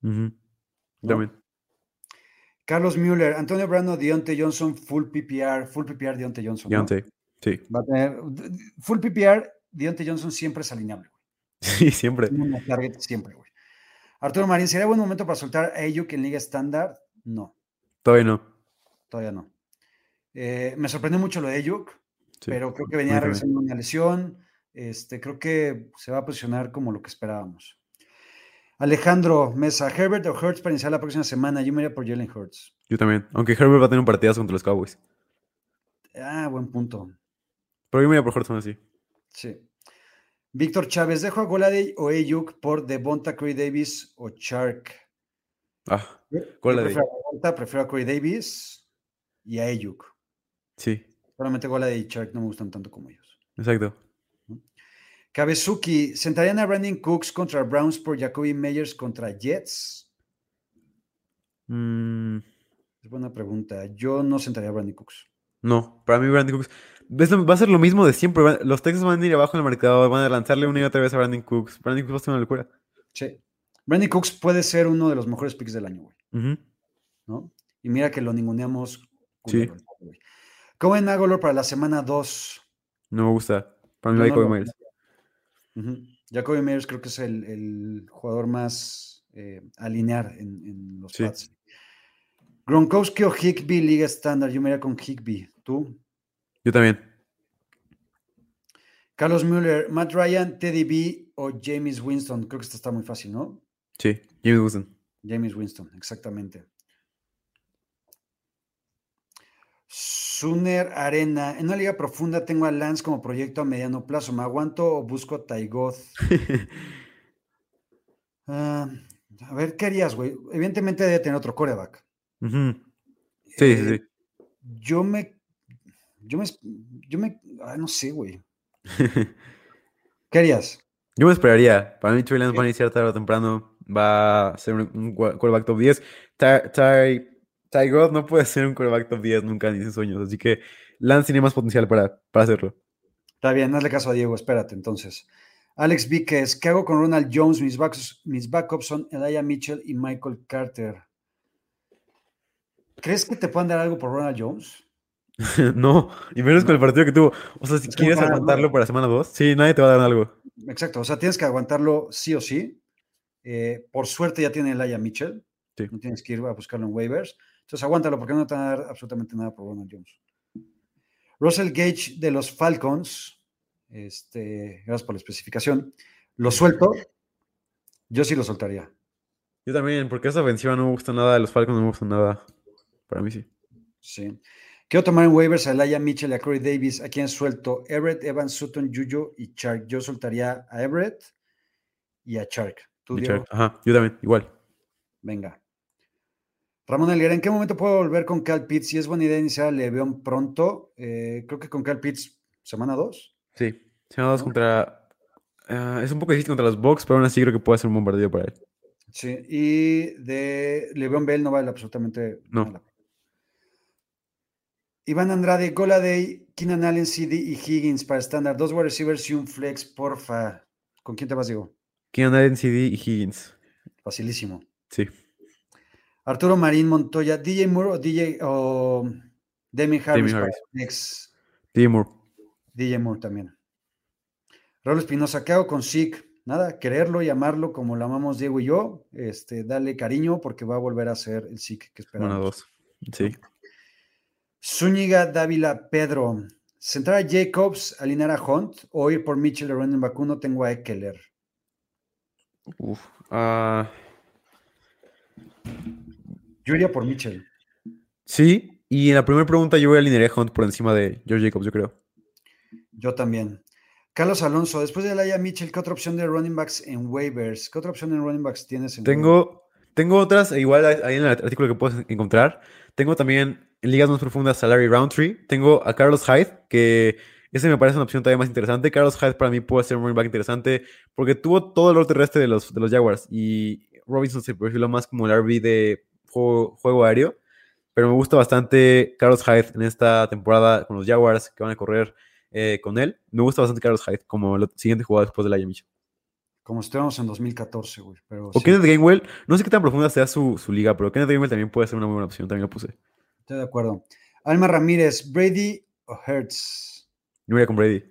Ujú. ¿no? También. Carlos Müller, Antonio Brano, Dionte Johnson, full PPR, full PPR, Dionte Johnson. ¿no? Deontay. Sí. Va a tener full PPR, Dionte Johnson siempre es alineable. güey. Sí, siempre. Una target siempre, güey. Arturo Marín, ¿sería buen momento para soltar a Ayuk en Liga Estándar? No, Todavía no. Todavía no. Eh, me sorprendió mucho lo de Ayuk, Sí. pero creo que venía regresando una lesión. Este, creo que se va a posicionar como lo que esperábamos. Alejandro Mesa, Herbert o Hurts para iniciar la próxima semana. Yo me iría por Jalen Hurts. Yo también. Aunque Herbert va a tener un partidazo contra los Cowboys. Ah, buen punto. Pero yo me iría por Hurts aún así. Sí. Víctor Chávez, ¿dejo a Goladay o Ayuk por Devonta, Corey Davis o Chark? Ah, Yo Golladay. prefiero a Devonta, prefiero a Corey Davis y a Ayuk. sí, Solamente Goladay y Chark no me gustan tanto como ellos. exacto. Kabezuki, ¿sentarían a Brandon Cooks contra Browns por Jacoby Meyers contra Jets? Mm, Es buena pregunta. Yo no sentaría a Brandon Cooks. no, para mí Brandon Cooks. Va a ser lo mismo de siempre. Los Texans van a ir abajo en el mercado, van a lanzarle una y otra vez a Brandon Cooks. Brandon Cooks va a ser una locura. Sí. Brandon Cooks puede ser uno de los mejores picks del año, güey. ¿no? Y mira que lo ninguneamos. Sí. Cohen Agolor para la semana 2. No me gusta. Para mí no Jacoby Myers. Jacoby Meyers creo que es el, el jugador más eh, alinear en, en los Sí. Pats. Gronkowski o Higby, Liga Estándar. Yo me iría con Higby. ¿Tú? Yo también. Carlos Müller, Matt Ryan, Teddy B o James Winston. Creo que esto está muy fácil, ¿no? Sí, James Wilson. James Winston, exactamente. Suner Arena. En una liga profunda tengo a Lance como proyecto a mediano plazo. ¿Me aguanto o busco a Taigoth? Ah, a ver, ¿qué harías, güey? Evidentemente debe tener otro coreback. Sí, sí, Eh, sí. Yo me. Yo me. Yo me. ah, no sé, güey. ¿Qué harías? Yo me esperaría. Para mí, Trey Lance va a iniciar tarde o temprano. Va a ser un, un gua- quarterback top 10. Ty, Ty, Ty God no puede ser un quarterback top 10 nunca ni en sueños. Así que Lance tiene más potencial para, para hacerlo. Está bien, hazle caso a Diego, espérate entonces. Alex Víquez, ¿qué hago con Ronald Jones? Mis backups, mis backups son Elijah Mitchell y Michael Carter. ¿Crees que te puedan dar algo por Ronald Jones? no, y menos con el partido que tuvo. O sea, si Es quieres aguantarlo para semana 2, sí, nadie te va a dar algo. Exacto, o sea, tienes que aguantarlo sí o sí. Eh, por suerte ya tiene Elijah Mitchell. Sí. No tienes que ir a buscarlo en waivers. Entonces aguántalo porque no te van a dar absolutamente nada por Ronald Jones. Russell Gage de los Falcons. Este, gracias por la especificación. Lo suelto. Yo sí lo soltaría. Yo también, porque esa ofensiva no me gusta nada. De los Falcons no me gusta nada. Para mí sí. Sí. Quiero tomar en waivers a Elijah Mitchell y a Corey Davis. ¿A quién suelto? Everett, Evans, Sutton, Juju y Chark. Yo soltaría a Everett y a Chark. ¿Tú? Chark- Ajá, yo también, igual. Venga. Ramón Elguera, ¿en qué momento puedo volver con Cal Pitts? Si es buena idea iniciar a Leveón pronto, eh, creo que con Cal Pitts, semana 2. Sí. Semana 2 ¿No? contra. ah, es un poco difícil contra los Bucks, pero aún así creo que puede ser un bombardeo para él. Sí, y de Leveón Bell no vale absolutamente No. nada. Iván Andrade, Goladay, Keenan Allen, CD y Higgins para estándar. Dos wide receivers y un flex, porfa. ¿Con quién te vas, Diego? Keenan Allen, CD y Higgins. Facilísimo. Sí. Arturo Marín Montoya, DJ Moore o DJ o Demi Harris. para Harris. flex. DJ Moore. DJ Moore también. Raúl Espinosa, ¿qué hago con Sick? Nada, quererlo y amarlo como lo amamos Diego y yo. Este, dale cariño porque va a volver a ser el Sick que esperamos. 2. Sí. Zúñiga Dávila Pedro. ¿Centrar a Jacobs, alinear a Hunt o ir por Mitchell de running back uno? Tengo a Eckler. Uf. ah, Yo iría por Mitchell. sí. Y en la primera pregunta yo voy a alinear Hunt por encima de George Jacobs, yo creo. Yo también. Carlos Alonso, después de Laia Mitchell, ¿qué otra opción de running backs en waivers? ¿Qué otra opción en running backs tienes en waivers? Tengo, tengo otras, e igual ahí en el artículo que puedes encontrar. Tengo también en ligas más profundas a Larry Roundtree. Tengo a Carlos Hyde, que ese me parece una opción todavía más interesante. Carlos Hyde para mí puede ser un running back interesante porque tuvo todo el orden terrestre de los, de los Jaguars y Robinson se perfiló más como el RB de juego, juego aéreo. Pero me gusta bastante Carlos Hyde en esta temporada con los Jaguars que van a correr eh, con él. Me gusta bastante Carlos Hyde como el siguiente jugador después de la Mitchell. Como estuvimos en 2014, güey. Pero O sí, Kenneth Gainwell, no sé qué tan profunda sea su, su liga, pero Kenneth Gainwell también puede ser una muy buena opción, también lo puse. estoy de acuerdo. Alma Ramírez, Brady o Hertz. Yo iría con Brady.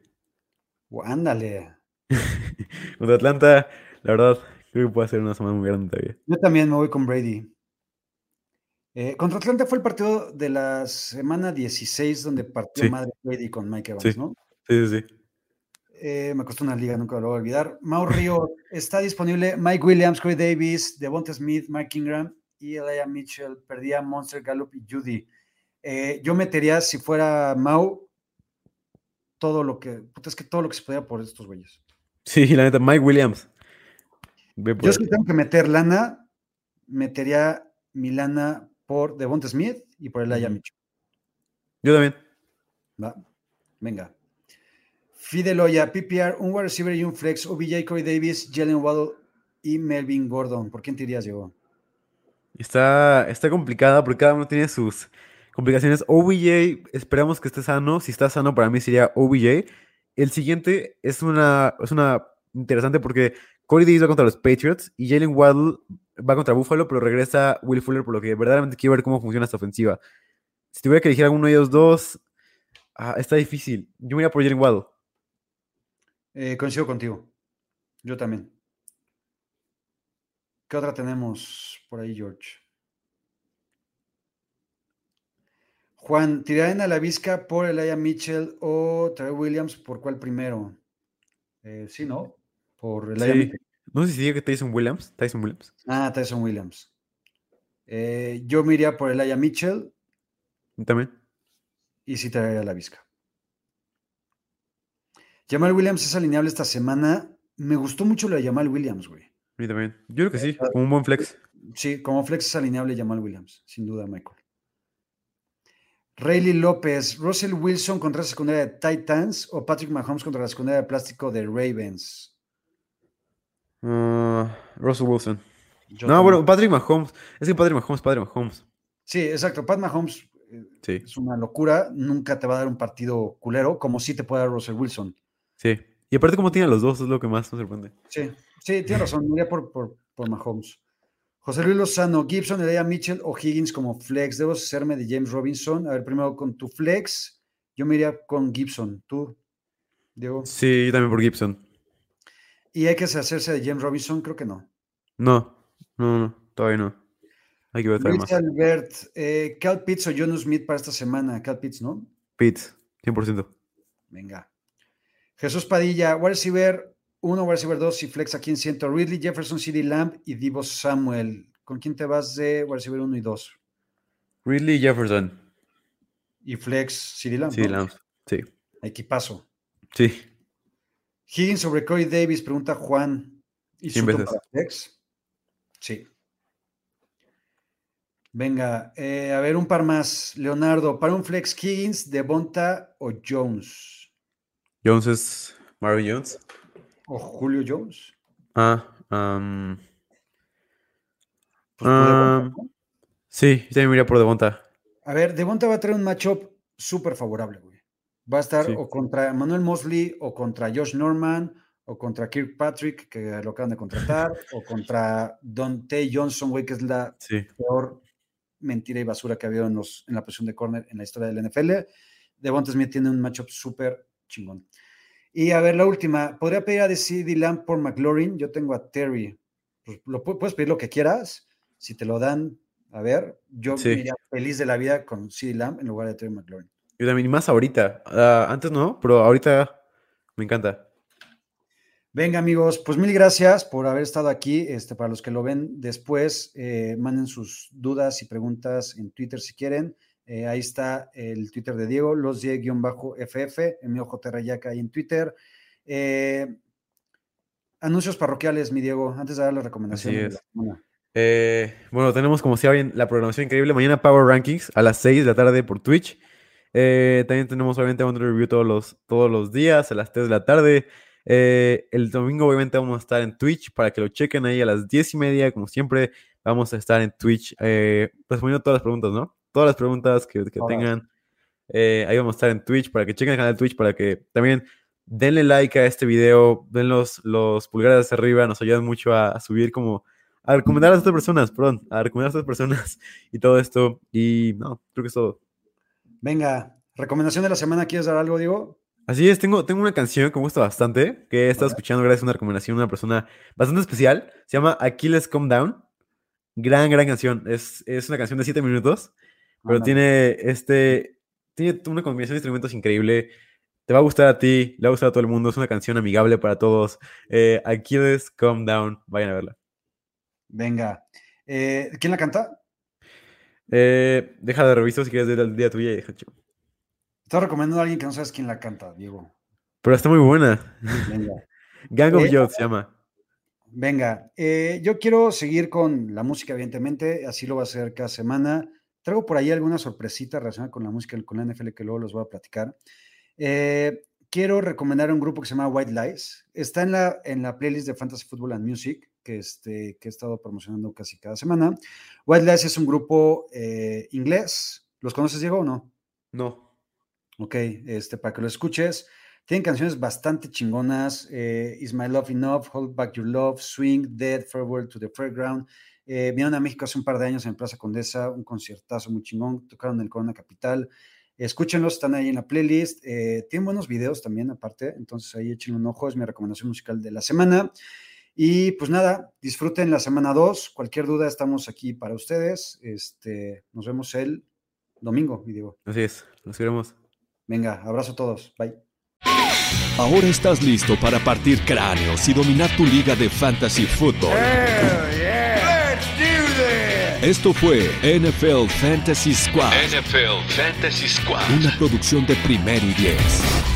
Ándale. Contra Atlanta, la verdad, creo que puede ser una semana muy grande todavía. Yo también me voy con Brady. Eh, contra Atlanta fue el partido de la semana 16 donde partió Sí. madre Brady con Mike Evans, Sí. ¿no? Sí, sí, sí. Eh, me costó una liga, nunca lo voy a olvidar. Mau Río, está disponible Mike Williams, Corey Davis, Devonta Smith, Mike Ingram y Elijah Mitchell. Perdía Monster Gallup y Judy. Eh, yo metería, si fuera Mau, todo lo que. Puta, es que todo lo que se podía por estos güeyes. Sí, la neta, Mike Williams. Yo si tengo que meter lana, metería mi lana por Devonta Smith y por Elijah. Mitchell. Yo también. ¿va? Venga. Fideloya, PPR, un wide receiver y un flex, OBJ, Corey Davis, Jalen Waddle y Melvin Gordon. ¿Por quién te irías, Diego? Está, está complicada porque cada uno tiene sus complicaciones. OBJ, esperamos que esté sano. Si está sano, para mí sería OBJ. El siguiente es una, es una interesante porque Corey Davis va contra los Patriots y Jalen Waddle va contra Buffalo, pero regresa Will Fuller, por lo que verdaderamente quiero ver cómo funciona esta ofensiva. Si tuviera que elegir alguno de ellos dos, ah, está difícil. Yo me iría por Jalen Waddle. Eh, coincido contigo. Yo también. ¿Qué otra tenemos por ahí, George? Juan, ¿tirarían a la Vizca por Elijah Mitchell o Trey Williams? ¿Por cuál primero? Eh, sí, ¿no? Por Elijah Sí. Mitchell. No sé si diga que Tyson Williams. Tyson Williams. Ah, Tyson Williams. Eh, yo me iría por Elijah Mitchell También. y sí traería la Vizca. Jamal Williams es alineable esta semana. Me gustó mucho lo de Jamal Williams, güey. A mí también. Yo creo que sí, como un buen flex. Sí, como flex es alineable Jamal Williams, sin duda, Michael. Rayleigh López, Russell Wilson contra la secundaria de Titans o Patrick Mahomes contra la secundaria de plástico de Ravens. Ah, Russell Wilson. Yo no, también. bueno, Patrick Mahomes. Es que Patrick Mahomes, Patrick Mahomes. Sí, exacto. Pat Mahomes eh, Sí, es una locura. Nunca te va a dar un partido culero, como sí te puede dar Russell Wilson. sí. Y aparte, como tiene a los dos, es lo que más me sorprende. Sí, sí, tienes razón. Me iría por, por, por Mahomes. José Luis Lozano, Gibson, Elia Mitchell o Higgins como flex. Debo hacerme de James Robinson. A ver, primero con tu flex. Yo me iría con Gibson. ¿Tú, Diego? Sí, yo también por Gibson. ¿Y hay que hacerse de James Robinson? Creo que no. No, no, no, todavía no. Hay que ver todavía Luis más. Albert, eh, Cal Pitts o John Smith para esta semana. Cal Pitts, ¿no? Pitts, 100%. Venga. Jesús Padilla, wide receiver 1, wide receiver 2 y flex a quien siento. Ridley, Jefferson, CD Lamb y Divo Samuel. ¿Con quién te vas de wide receiver 1 y 2? Ridley Jefferson. Y flex CD Lamb. Sí, ¿no? Lambs. Sí, Equipazo. sí. Higgins sobre Corey Davis, pregunta Juan. ¿Y flex? Sí. Venga, eh, a ver un par más. Leonardo, para un flex Higgins, Devonta o Jones. Jones es Marvin Jones. O Julio Jones. Ah, um, Pues, por Devonta, ¿no? sí, yo también me iría por Devonta. A ver, Devonta va a traer un matchup súper favorable, güey. Va a estar Sí. o contra Manuel Mosley, o contra Josh Norman, o contra Kirkpatrick, que lo acaban de contratar, o contra Dante Johnson, güey, que es la Sí, peor mentira y basura que ha habido en, los, en la posición de corner en la historia del NFL. Devonta Smith tiene un matchup súper chingón. Y a ver, la última. ¿Podría pedir a CD Lamb por McLaurin? Yo tengo a Terry. Pues, lo, pu- puedes pedir lo que quieras. Si te lo dan, a ver, yo Sí. me iría feliz de la vida con CD Lamb en lugar de Terry McLaurin. Yo también, y más ahorita. Ah, antes no, pero ahorita me encanta. Venga, amigos, pues mil gracias por haber estado aquí. Este, para los que lo ven después, eh, manden sus dudas y preguntas en Twitter si quieren. Eh, ahí está el Twitter de Diego, los ff en mi ojo Terrayaca ahí en Twitter. Eh, anuncios parroquiales, mi Diego, antes de dar las recomendaciones. de es. la. Eh, bueno, tenemos como saben la programación increíble. Mañana Power Rankings a las 6 de la tarde por Twitch. Eh, también tenemos obviamente un review todos los, todos los días a las 3 de la tarde. Eh, el domingo obviamente vamos a estar en Twitch para que lo chequen ahí a las 10 y media. Como siempre, vamos a estar en Twitch eh, respondiendo todas las preguntas, ¿no? Todas las preguntas que, que tengan. Eh, ahí vamos a estar en Twitch para que chequen el canal de Twitch para que también denle like a este video, den los, los pulgares hacia arriba, nos ayudan mucho a, a subir como a recomendar a otras personas, perdón, a recomendar a otras personas y todo esto. Y no, creo que es todo. Venga, recomendación de la semana, ¿quieres dar algo, Diego? Así es, tengo, tengo una canción que me gusta bastante, que he estado escuchando gracias a una recomendación de una persona bastante especial. Se llama Aquiles Come Down. Gran, gran canción. Es, es una canción de 7 minutos, pero tiene este. Tiene una combinación de instrumentos increíble. Te va a gustar a ti, le va a gustar a todo el mundo. Es una canción amigable para todos. Eh, Aquiles Come Down. Vayan a verla. Venga. Eh, ¿Quién la canta? Eh, deja de revisar si quieres el día tuya y deja Estoy recomendando a alguien que no sabes quién la canta, Diego. Pero está muy buena. Venga. Gang of eh, se llama. Venga, eh, yo quiero seguir con la música, evidentemente, así lo va a hacer cada semana. Traigo por ahí alguna sorpresita relacionada con la música, con la NFL, que luego los voy a platicar. Eh, quiero recomendar un grupo que se llama White Lies. Está en la, en la playlist de Fantasy Football and Music, que, este, que he estado promocionando casi cada semana. White Lies es un grupo inglés. ¿Los conoces, Diego, o no? No. Ok, este, para que lo escuches. Tienen canciones bastante chingonas. Eh, Is My Love Enough, Hold Back Your Love, Swing, Dead, Farewell to the Fairground. Eh, vinieron a México hace un par de años en Plaza Condesa, un conciertazo muy chingón. Tocaron en el Corona Capital. Escúchenlos, están ahí en la playlist. Eh, tienen buenos videos también, aparte. Entonces ahí échenle un ojo. Es mi recomendación musical de la semana. Y pues nada, disfruten la semana 2. Cualquier duda, estamos aquí para ustedes. Este, nos vemos el domingo, mi Diego. Así es, los queremos. Venga, abrazo a todos. Bye. Ahora estás listo para partir cráneos y dominar tu liga de fantasy football. Esto fue NFL Fantasy Squad. NFL Fantasy Squad. Una producción de primero y diez.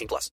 18 plus.